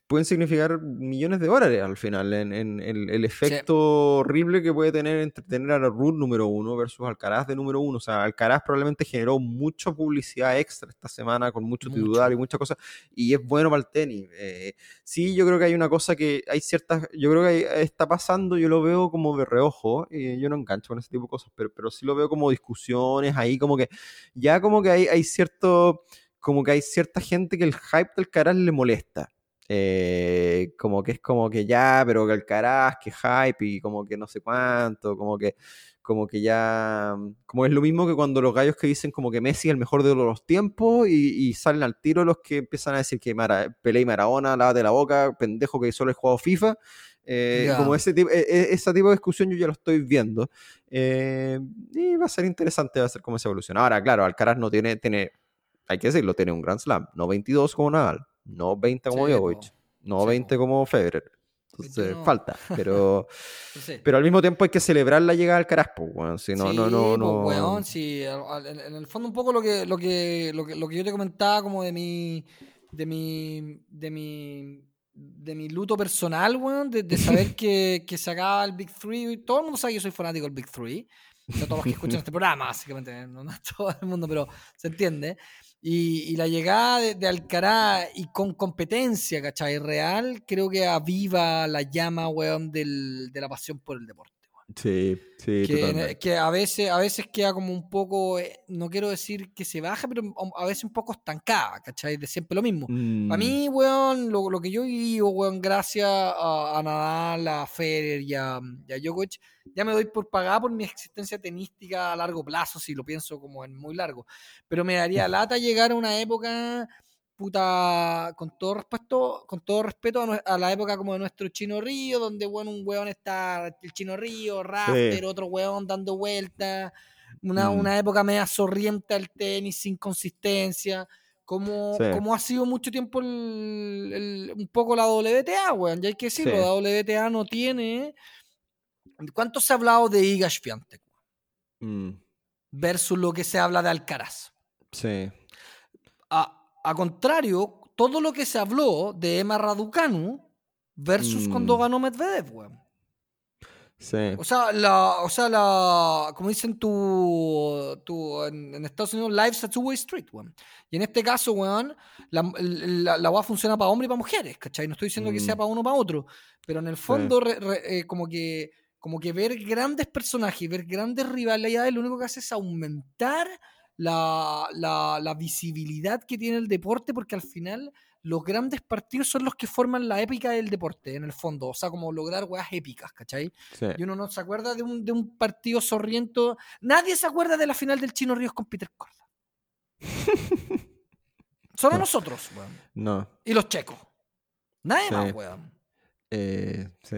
pueden significar millones de dólares al final en, en el, el efecto horrible que puede tener entretener a Ruth número uno versus Alcaraz de número uno. O sea, Alcaraz probablemente generó mucha publicidad extra esta semana con mucho Mucho. titular y muchas cosas y es bueno para el tenis. Eh, sí, yo creo que hay una cosa que hay ciertas, yo creo que hay- está pasando, yo lo veo como de reojo, y yo no engancho con ese tipo de cosas, pero, pero sí lo veo como discusiones ahí, como que ya como que hay, hay cierto, como que hay cierta gente que el hype del Alcaraz le molesta. Eh, como que es como que ya, pero que Alcaraz, que hype y como que no sé cuánto, como que como que ya, como es lo mismo que cuando los gallos que dicen como que Messi es el mejor de los tiempos y, y salen al tiro los que empiezan a decir que Mara, Pelé y Maradona, lávate la boca, pendejo que solo he jugado FIFA. Eh. Como ese tipo, e- e- ese tipo de discusión yo ya lo estoy viendo. Eh, y va a ser interesante, va a ser cómo se evoluciona. Ahora, claro, Alcaraz no tiene, tiene, hay que decirlo, tiene un Grand Slam, no 22 como Nadal, no 20 como Sí, Djokovic, no Sí, 20 po. como Federer. Entonces, 21. falta, pero... (laughs) Sí. Pero al mismo tiempo hay que celebrar la llegada al pues, weón. Si no, Sí, no, no, pues, no. weón, sí, al- al- en, en el fondo un poco lo que, lo que, lo que, lo que yo te comentaba como de mi, de mi, de mi, de mi luto personal, weón, de, de saber (laughs) que, que se acaba el Big Three. Todo el mundo sabe que yo soy fanático del Big Three. No todos los que escuchan (laughs) este programa, básicamente, no, no todo el mundo, pero se entiende. Y, y la llegada de, de Alcaraz y con competencia, ¿cachai? Real, creo que aviva la llama, weón, del, de la pasión por el deporte. Sí, sí, que, totalmente. que a veces a veces queda como un poco eh, no quiero decir que se baja pero a veces un poco estancada ¿cachai? de siempre lo mismo Mm, a mí weón lo, lo que yo vivo weón gracias a, a Nadal a Federer y a, y a Djokovic ya me doy por pagada por mi existencia tenística a largo plazo si lo pienso como en muy largo pero me daría lata llegar a una época puta, con todo respeto, con todo respeto a, la época como de nuestro Chino Río, donde bueno, un weón está el Chino Río, Rafter, otro weón dando vueltas, una, Mm. una época media sorriente al tenis, sin consistencia, como, Sí. como ha sido mucho tiempo el- el- un poco la WTA, weón, ya hay que decirlo, Sí. la WTA no tiene... ¿Cuánto se ha hablado de Iga Swiatek mm, versus lo que se habla de Alcaraz? sí. a, a contrario, todo lo que se habló de Emma Raducanu versus Mm. cuando ganó Medvedev, weón. Sí. O sea, la, o sea, la, como dicen tu, tu en, en Estados Unidos, life's a two-way street, weón. Y en este caso, weón, la, la, la weá funciona para hombres y para mujeres, ¿cachai? No estoy diciendo que sea Mm. para uno o para otro, pero en el fondo, re- re- eh, como que como que ver grandes personajes, ver grandes rivalidades, lo único que hace es aumentar la, la, la visibilidad que tiene el deporte, porque al final los grandes partidos son los que forman la épica del deporte, en el fondo. O sea, como lograr weas épicas, ¿cachai? sí. Y uno no se acuerda de un, de un partido sorriento. Nadie se acuerda de la final del Chino Ríos con Peter Corda. (laughs) Solo No. nosotros, weón. No. Y los checos. Nadie Sí. más, weón. Eh, sí.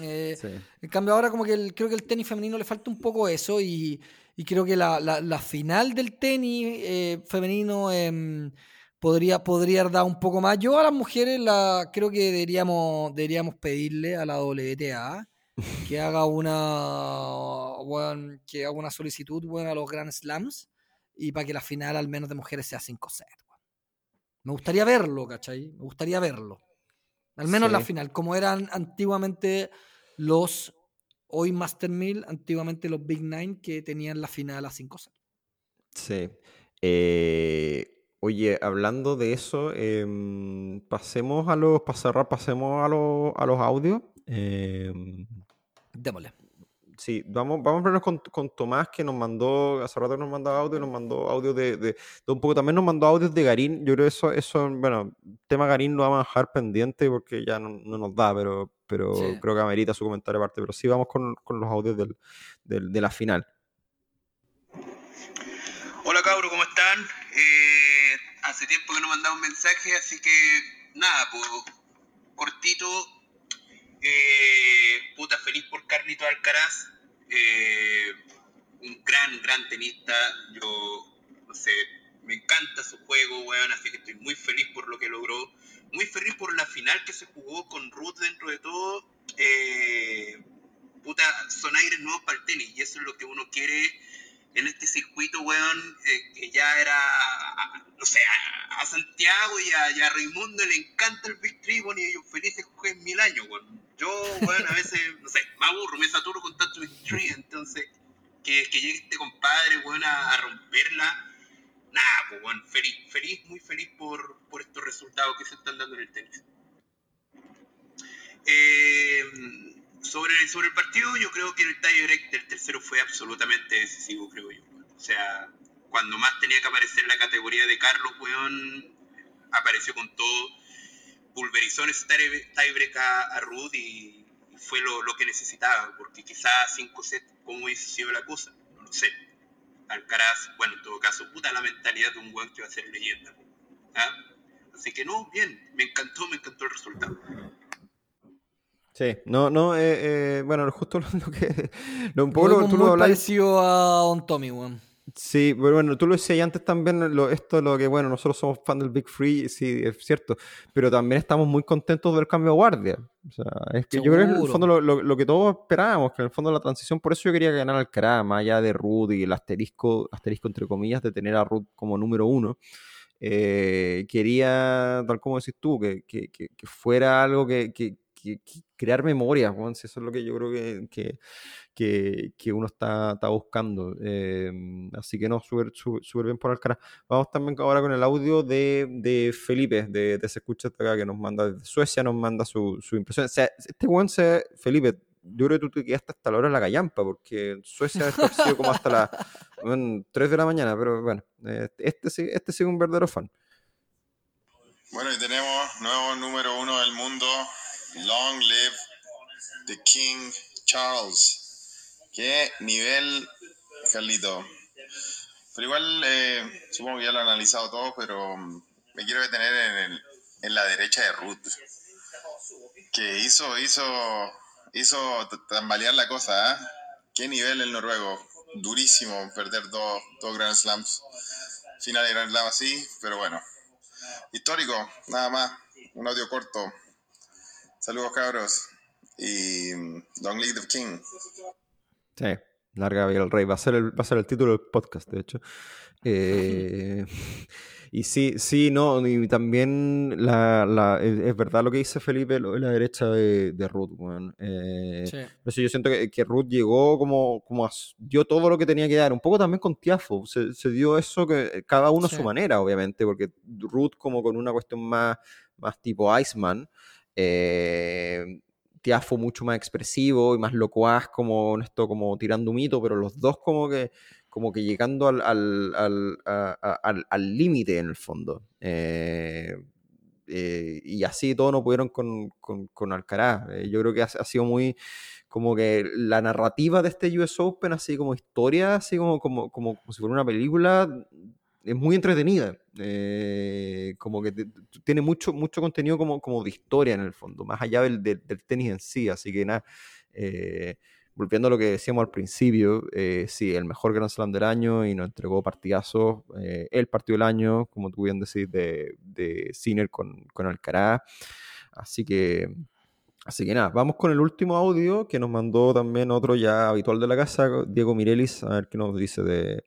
Eh, sí. En cambio, ahora como que el- creo que el tenis femenino le falta un poco eso y, y creo que la, la- la final del tenis eh, femenino em, podría, podría dado un poco más. Yo a las mujeres la, creo que deberíamos, deberíamos pedirle a la WTA (laughs) que haga una, weón, que haga una solicitud weón, a los Grand Slams y para que la final al menos de mujeres sea 5 sets. Me gustaría verlo, ¿cachai? Me gustaría verlo. Al menos la final, como eran antiguamente los hoy Master 1000, antiguamente los Big Nine que tenían la final a 5 sets. Sí. Eh, oye, hablando de eso, em, pasemos a los, para cerrar, pasemos a los, a los audios. Em, Démosle. Sí, vamos, vamos a vernos con, con Tomás, que nos mandó, hace rato nos mandó audio, nos mandó audio de, de- de un poco, también nos mandó audios de Garín. Yo creo que eso, eso, bueno, tema Garín lo vamos a dejar pendiente porque ya no, no nos da, pero, pero Sí. creo que amerita su comentario aparte. Pero sí, vamos con, con los audios del, del- de la final. Hola cabros, ¿cómo están? Eh, hace tiempo que no mandaba un mensaje, así que nada, pues cortito. Eh, puta feliz por Carlito Alcaraz. Eh, un gran, gran tenista. Yo, no sé, me encanta su juego, weón, así que estoy muy feliz por lo que logró. Muy feliz por la final que se jugó con Ruth dentro de todo. Eh, puta, son aires nuevos para el tenis y eso es lo que uno quiere en este circuito, weón, eh, que ya era, no sé, a, Santiago y a, Raimundo le encanta el Big weón, y ellos felices jueguen mil años, weón. Yo, weón, a veces, no sé, me aburro, me saturo con tanto Three, entonces, que, que llegue este compadre, weón, a, romperla, nada, pues, weón, feliz, feliz, muy feliz por, por estos resultados que se están dando en el tenis. Eh, sobre, sobre el partido, yo creo que el tiebreak del tercero fue absolutamente decisivo, creo yo. O sea, cuando más tenía que aparecer la categoría de Carlos, weón, apareció con todo. Pulverizó en ese tie- tiebreak a, a Ruth y, y fue lo, lo que necesitaba, porque quizás 5 sets, ¿cómo hubiese sido la cosa? No lo sé. Alcaraz, bueno, en todo caso, puta la mentalidad de un weón que va a ser leyenda. ¿ah? Así que no, bien, me encantó, me encantó el resultado. Sí, no, no, eh, eh, bueno, justo (laughs) lo que. Lo, un poco Lo tú lo muy hablabas. parecido a Don Tommy, weón. Sí, pero bueno, tú lo decías antes también, lo, esto lo que, bueno, nosotros somos fan del Big Free, sí, es cierto, pero también estamos muy contentos del cambio de guardia. O sea, es que yo creo que en el fondo lo, lo- lo que todos esperábamos, que en el fondo la transición, por eso yo quería ganar al más allá de Ruth y el asterisco, asterisco entre comillas, de tener a Ruth como número uno. eh, quería, tal como decís tú, que, que- que- que fuera algo que, que- que- que crear memoria, Juan, si eso es lo que yo creo que, que, que, que uno está, está buscando. eh, así que no, súper súper bien por Alcaraz. Vamos también ahora con el audio de, de Felipe, de, de Se Escucha Hasta Acá, que nos manda desde Suecia, nos manda su, su impresión. O sea, este weón se, Felipe, yo creo que tú te quedaste hasta la hora de la callampa, porque en Suecia esto ha sido como hasta las (laughs) 3 de la mañana, pero bueno, eh, este sí, este sí es un verdadero fan. Bueno, y tenemos nuevo número uno del mundo. Long live the King Charles. Qué nivel, Carlito. Pero igual, eh, supongo que ya lo han analizado todo, pero mm, me quiero detener en, el- en la derecha de Ruth. Que hizo, hizo, hizo tambalear la cosa, ¿ah? Qué nivel el noruego. Durísimo perder dos, dos Grand Slams. Final de Grand Slam así, pero bueno. Histórico, nada más. Un audio corto. Saludos, cabros. Y mm, Long Live the King. Sí, Larga vida el rey. Va a ser el, va a ser el título del podcast, de hecho. Eh, (laughs) y sí, sí, no, y también la, la, es, verdad lo que dice Felipe, lo de la derecha de, de Ruth, bueno. eh, Sí. por eso yo siento que, que Ruth llegó como, como a- dio todo lo que tenía que dar, un poco también con Tiafo, se, se dio eso que cada uno a Sí. su manera, obviamente, porque Ruth como con una cuestión más, más tipo Iceman, eh, Tiafo mucho más expresivo y más locuaz como esto como tirando un mito, pero los dos como que como que llegando al al- al- al- al límite en el fondo. Eh, eh, y así todos no pudieron con, con, con Alcaraz. Eh, yo creo que ha, ha sido muy como que la narrativa de este US Open, así como historia, así como, como, como, como si fuera una película, es muy entretenida. Eh, como que te- tiene mucho, mucho contenido como, como de historia en el fondo, más allá del, del- del tenis en sí. Así que nada, eh, volviendo a lo que decíamos al principio, eh, sí, el mejor Grand Slam del año y nos entregó partidazos. eh, el partido del año, como tú bien decís, de, de Sinner con, con Alcaraz. Así que, así que nada, vamos con el último audio que nos mandó también otro ya habitual de la casa, Diego Mirelis, a ver qué nos dice de,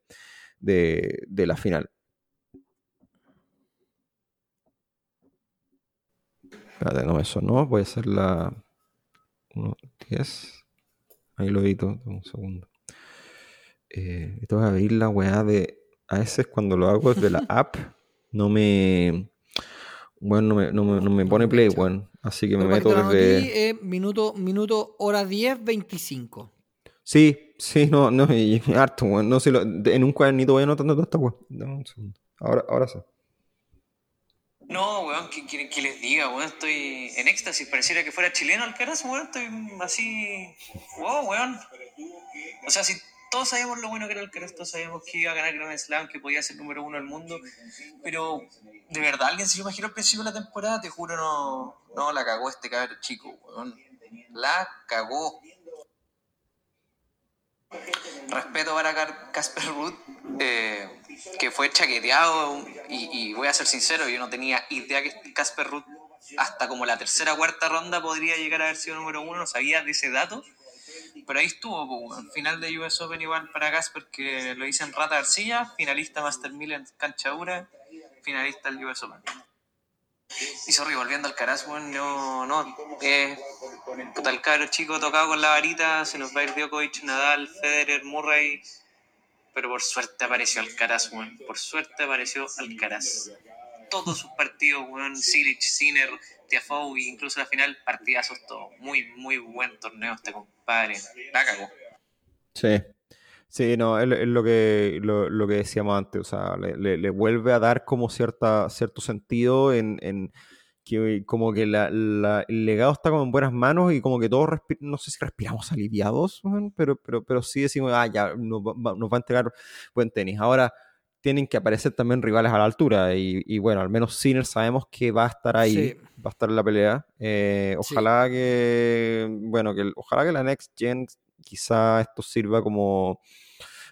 de, de la final. Espérate, no, eso no, voy a hacer la 1.10. Ahí lo edito, un segundo. Eh, tengo que abrir la weá de. A veces cuando lo hago desde la (laughs) app, no me. Bueno, no me, no me, no me pone play, weón. Así que me Pero meto desde. anoté, es minuto, minuto, hora 10, 25. Sí, sí, no, no, y, y (laughs) harto, weón. No, si lo- en un cuadernito voy anotando toda esta weá. Dame un segundo. Ahora, ahora sí. No, weón, ¿qué quieren que les diga, weón? Estoy en éxtasis, pareciera que fuera chileno Alcaraz, weón, estoy así... Wow, weón. O sea, si todos sabíamos lo bueno que era Alcaraz, todos sabíamos que iba a ganar Grand Slam, que podía ser número uno del mundo, pero de verdad, alguien se imaginó al principio de la temporada, te juro, no, no la cagó este cabrón chico, weón. La cagó. Respeto para Casper Ruud, eh, que fue chaqueteado, y, voy a ser sincero, yo no tenía idea que Casper Ruud hasta como la tercera cuarta ronda podría llegar a haber sido número uno, no sabía de ese dato, pero ahí estuvo, weón. final de US Open igual para Casper, que lo hice en Rata García, finalista Master 1000 en cancha dura, finalista del US Open. Y sorry, volviendo al Caraz, yo no, eh, puta, el chico tocado con la varita, se nos va a ir Djokovic, Nadal, Federer, Murray, pero por suerte apareció Alcaraz, weón, por suerte apareció Alcaraz. Todos sus partidos, weón, Silic, Sinner, Tiafoe, incluso la final, partidazos todos. Muy, muy buen torneo este compadre. La cagó. Sí. Sí, no, es, es lo, que, lo, lo que decíamos antes, o sea, le, le- le vuelve a dar como cierta, cierto sentido en, en que como que la- la- el legado está como en buenas manos y como que todos, no sé si respiramos aliviados, pero, pero, pero sí decimos, ah, ya, nos va, nos va a entregar buen tenis. Ahora tienen que aparecer también rivales a la altura y, y bueno, al menos Sinner sabemos que va a estar ahí, Sí. va a estar en la pelea. Eh, Sí. ojalá que, bueno, que ojalá que la Next Gen quizá esto sirva como,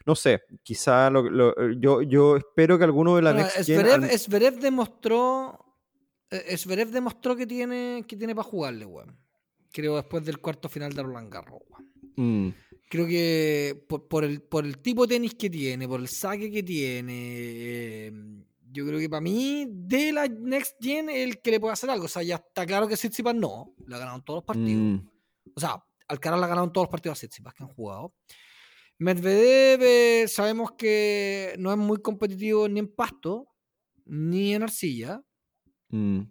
no sé, quizá lo, lo- yo, yo espero que alguno de la Bueno, Next Gen... Zverev, al- Zverev demostró. eh, Zverev demostró que tiene, que tiene para jugarle, weón. Creo después del cuarto final de Roland Garros, weón. Mm, Creo que por, por el, por el tipo de tenis que tiene, por el saque que tiene, eh, yo creo que para mí, de la Next Gen, el que le puede hacer algo. O sea, ya está claro que Tsitsipas no, ganado en todos los partidos. mm, O sea, Alcaraz le ha ganado en todos los partidos a Tsitsipas que han jugado. Medvedev eh, sabemos que no es muy competitivo ni en pasto, ni en arcilla. mm.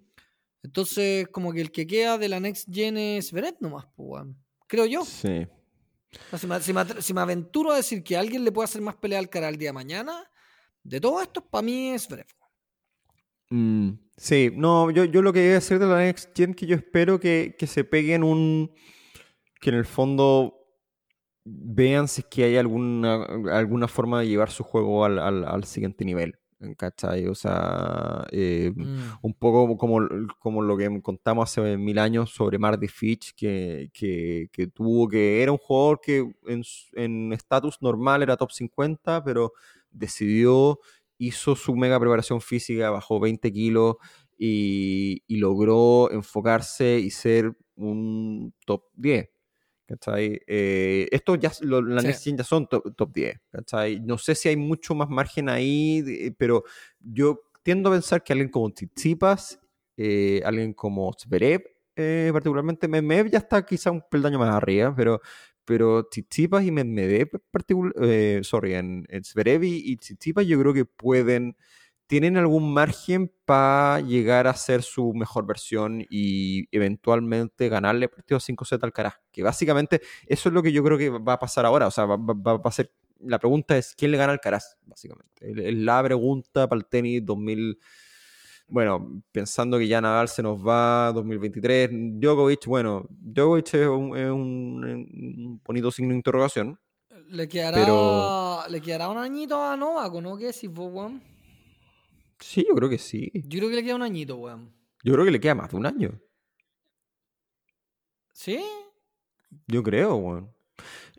Entonces, como que el que queda de la Next Gen es Zverev nomás, pues, creo yo. Sí. Si, me, si me atre- si me aventuro a decir que alguien le puede hacer más pelea al cara el día de mañana, de todo esto, para mí es Zverev. Mm, sí, no, yo, yo lo que voy a decir de la Next Gen que yo espero que, que se peguen un. Que en el fondo vean si es que hay alguna, alguna forma de llevar su juego al, al- al siguiente nivel. ¿Cachai? O sea, eh, un poco como, como lo que contamos hace mil años sobre Marty Fitch, que, que, que tuvo que. Era un jugador que en estatus normal era top 50, pero decidió, hizo su mega preparación física, bajó 20 kilos y, y logró enfocarse y ser un top 10. ¿Cachai? Eh, estos ya, lo- Sí. Next Gen ya son top, top 10, ¿cachai? No sé si hay mucho más margen ahí, de- pero yo tiendo a pensar que alguien como Tsitsipas, eh, alguien como Zverev, eh, particularmente Medvedev ya está quizá un peldaño más arriba, pero, pero Tsitsipas y Medvedev, sorry, en, en Zverev y, y Tsitsipas yo creo que pueden, tienen algún margen para llegar a ser su mejor versión y eventualmente ganarle partido 5-7 al Alcaraz, que básicamente eso es lo que yo creo que va a pasar ahora, o sea, va, va- va a ser, la pregunta es, ¿quién le gana al Alcaraz? Básicamente, es- la pregunta para el tenis 2000 bueno, pensando que ya Nadal se nos va 2023, Djokovic, bueno, Djokovic es un, es un- un bonito signo de interrogación. Le quedará, Pero- le quedará un añito a Novak, ¿o ¿no? ¿Qué decís vos, weón? Sí, yo creo que sí. Yo creo que le queda un añito, weón. Yo creo que le queda más de un año. ¿Sí? Yo creo, weón.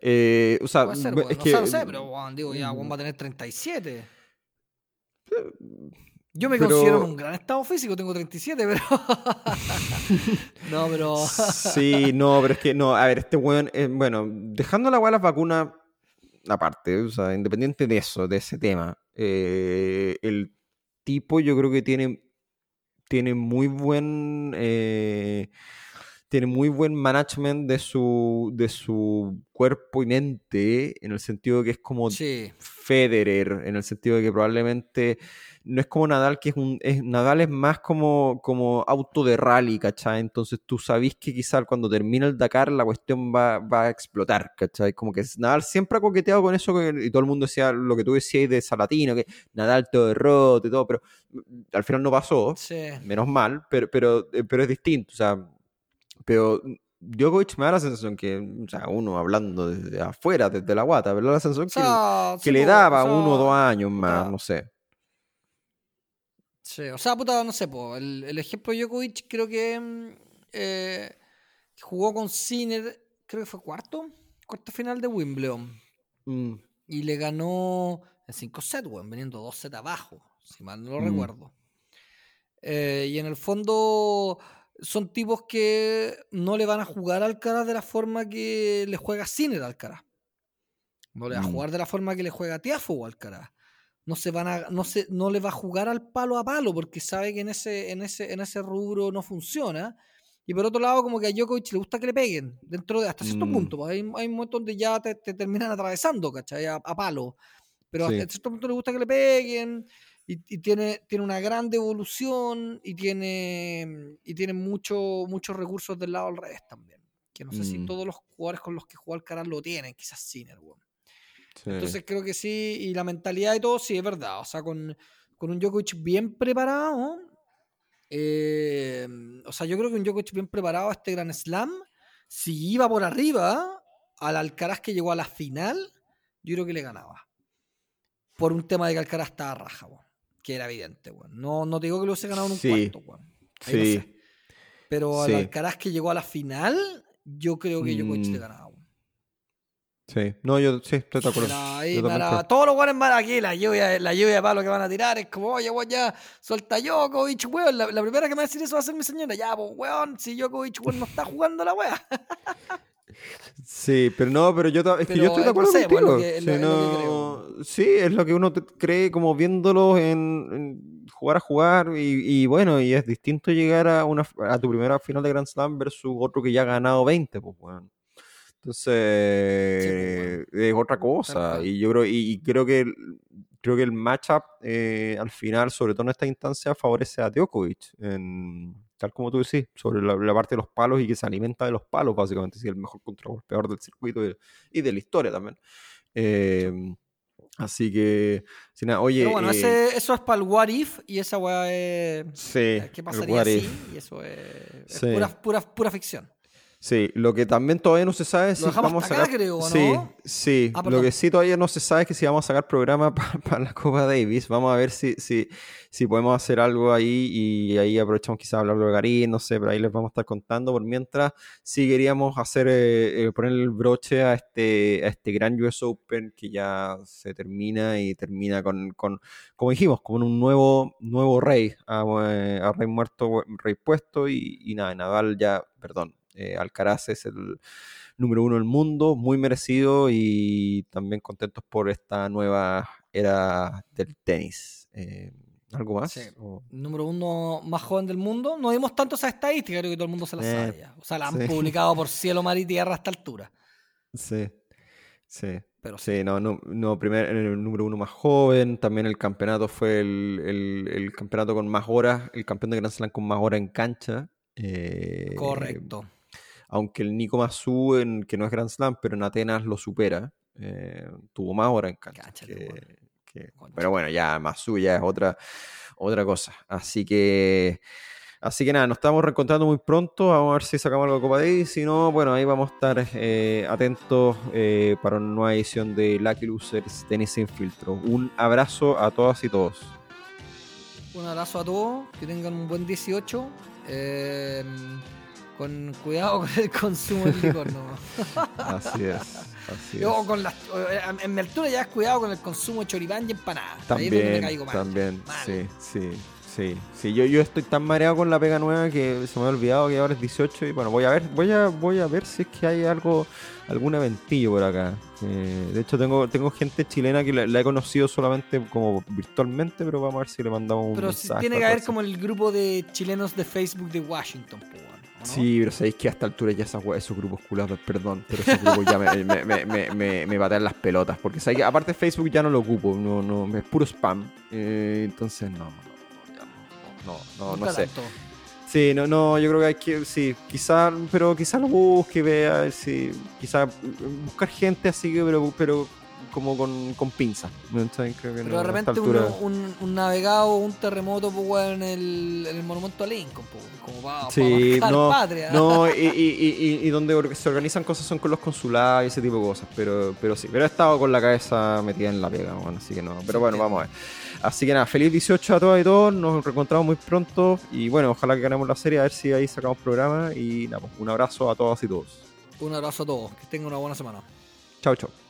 Eh, o sea, ser, es no que sé, no sé, pero weón, digo, ya, weón va a tener 37. Yo me Pero- considero en un gran estado físico, tengo 37, pero. (laughs) no, pero. Sí, no, pero es que no, a ver, este weón, eh, bueno, dejando la weá las vacunas aparte, o sea, independiente de eso, de ese tema, eh, el tipo yo creo que tiene, tiene muy buen, eh, tiene muy buen management de su, de su cuerpo y mente, en el sentido que es como Sí. Federer, en el sentido de que probablemente no es como Nadal, que es un. Es, Nadal es más como, como auto de rally, ¿cachai? Entonces tú sabís que quizás cuando termine el Dakar la cuestión va, va a explotar, ¿cachai? Como que Nadal siempre ha coqueteado con eso y todo el mundo decía lo que tú decías de Salatino, que Nadal todo derrote y todo, pero mm, al final no pasó, Sí. menos mal, pero, pero, eh, pero es distinto, o sea, pero Djokovic me da la sensación que, o sea, uno hablando desde afuera, desde la guata, pero la sensación que le daba uno o dos años más, no sé. Sí, o sea, puta, no sé, po, el, el ejemplo de Djokovic creo que mm, eh, jugó con Sinner, creo que fue cuarto, cuarto final de Wimbledon. Mm, Y le ganó en 5 sets, weón, veniendo 2 sets abajo, si mal no lo Mm. recuerdo. Eh, y en el fondo son tipos que no le van a jugar al Alcaraz de la forma que le juega Sinner al Alcaraz. No le va a jugar de la forma que le juega Tiafo al Alcaraz. No se van a, no se, no le va a jugar al palo a palo porque sabe que en ese, en ese, en ese rubro no funciona. Y por otro lado, como que a Djokovic le gusta que le peguen, dentro de hasta cierto Mm. punto. pues, Hay, hay momentos donde ya te, te terminan atravesando, ¿cachai? A, a palo. Pero Sí. hasta cierto punto le gusta que le peguen. Y, y tiene, tiene una gran devolución y tiene, y tiene mucho, muchos recursos del lado al revés también. Que no sé si Mm. todos los jugadores con los que juega Alcaraz lo tienen, quizás Sinner, weón. Sí. Entonces creo que sí, y la mentalidad y todo, sí, es verdad. O sea, con, con un Djokovic bien preparado, eh, o sea, yo creo que un Djokovic bien preparado a este Grand Slam, si iba por arriba al Alcaraz que llegó a la final, yo creo que le ganaba. Por un tema de que Alcaraz estaba raja, que era evidente. No, no te digo que lo hubiese ganado en un Sí, cuarto. Ahí no sí. sé. Pero al Sí. Alcaraz que llegó a la final, yo creo que Djokovic le Mm. ganaba, weón. Sí. No, yo sí, estoy de acuerdo. Ahí para- todos los guanes van aquí, la lluvia, la lluvia de palo que van a tirar es como, oye, weón, ya, suelta Djokovic, weón. La, la primera que me va a decir eso va a ser mi señora. Ya, pues, weón, si Djokovic, weón, no está jugando la weá. (laughs) Sí, pero no, pero yo, es que Pero, yo estoy de no acuerdo sé, lo contigo. que- es Sí, lo- es lo que no- sí, es lo que uno cree como viéndolos en, en jugar a jugar y, y bueno, y es distinto llegar a una a tu primera final de Grand Slam versus otro que ya ha ganado 20, pues bueno. Entonces, es otra cosa. Y yo creo, y, y creo que creo que el matchup eh, al final, sobre todo en esta instancia, favorece a Djokovic. en- tal como tú decís, sobre la, la parte de los palos y que se alimenta de los palos, básicamente, sí, el mejor contragolpeador del circuito y, y de la historia también. Eh, así que, si nada, oye. Pero bueno, eh, ese- eso es para el what if y esa weá es. sí, ¿Qué el pasaría what si? if. Y eso es, es Sí. pura, pura, pura ficción. Sí, lo que también todavía no se sabe es si Lo vamos a sacar. acá, creo, ¿o sí, sí. Ah, lo que sí todavía no se sabe es que si vamos a sacar programa (laughs) para la Copa Davis. Vamos a ver si, si, si podemos hacer algo ahí y ahí aprovechamos quizás hablar de Garín, no sé, pero ahí les vamos a estar contando. Por mientras, sí queríamos hacer, eh, eh, poner el broche a este, a este gran US Open que ya se termina y termina con, con como dijimos, con un nuevo, nuevo rey, a, eh, a rey muerto, rey puesto y, y nada, Nadal ya, perdón, eh, Alcaraz es el número uno del mundo, muy merecido y también contentos por esta nueva era del tenis. Eh, ¿Algo más? Sí. O- Número uno más joven del mundo. No dimos tanto esa estadística, creo que todo el mundo se la Eh, sabe ya. O sea, la han sí. publicado por (laughs) cielo, mar y tierra a esta altura. Sí, sí. Pero sí. No, no, no, primer, el número uno más joven, también el campeonato fue el, el- el campeonato con más horas, el campeón de Grand Slam con más horas en cancha. eh, Correcto. Aunque el Nico Masu, en, que no es Grand Slam, pero en Atenas lo supera, eh, tuvo más horas en cancha. Cáchate, que- que- pero bueno, ya Masu ya es otra, otra cosa. Así que, así que nada, nos estamos reencontrando muy pronto. Vamos a ver si sacamos algo de Copa Davis. Si no, bueno, ahí vamos a estar eh, atentos eh, para una nueva edición de Lucky Losers Tenis Sin Filtro. Un abrazo a todas y todos. Un abrazo a todos, que tengan un buen 18. eh, con cuidado con el consumo del licor, ¿no? (laughs) Así es. Así Yo es. con las, en- en mi altura ya es cuidado con el consumo de choripán y empanadas. Ahí es donde me También, caigo mal. también, Mal. sí, sí, sí, sí. Yo, yo estoy tan mareado con la pega nueva que se me ha olvidado que ahora es 18 y bueno, voy a ver, voy a, voy a ver si es que hay algo, algún eventillo por acá. Eh, de hecho tengo, tengo gente chilena que la, la he conocido solamente como virtualmente, pero vamos a ver si le mandamos un Pero mensaje tiene o que haber como el grupo de chilenos de Facebook de Washington, ¿o no? Sí, pero sabéis que a esta altura ya esas esos grupos culados, perdón, pero esos grupos ya me, me, me, me, me, patean las pelotas. Porque sabéis que aparte Facebook ya no lo ocupo, no, no, es puro spam. eh, entonces no, no, no, no, no, sé. Sí, no, no, yo creo que hay que, sí, quizá, pero quizá lo busque, vea, sí, quizá buscar gente así que, pero, pero como con, con pinza. ¿no? Creo que Pero de repente uno- un, un navegado o un terremoto pues, en, el, en el monumento a Lincoln, pues, como para Sí, no, patria. no, (laughs) y, y, y, y- donde se organizan cosas son con los consulados y ese tipo de cosas, pero, pero sí, pero he estado con la cabeza metida en la pega, bueno, así que no, pero bueno, vamos a ver. Así que nada, feliz 18 a todas y todos, nos reencontramos muy pronto y bueno, ojalá que ganemos la serie, a ver si ahí sacamos programa y nada, pues, un abrazo a todas y todos. Un abrazo a todos, que tengan una buena semana. Chao, chao.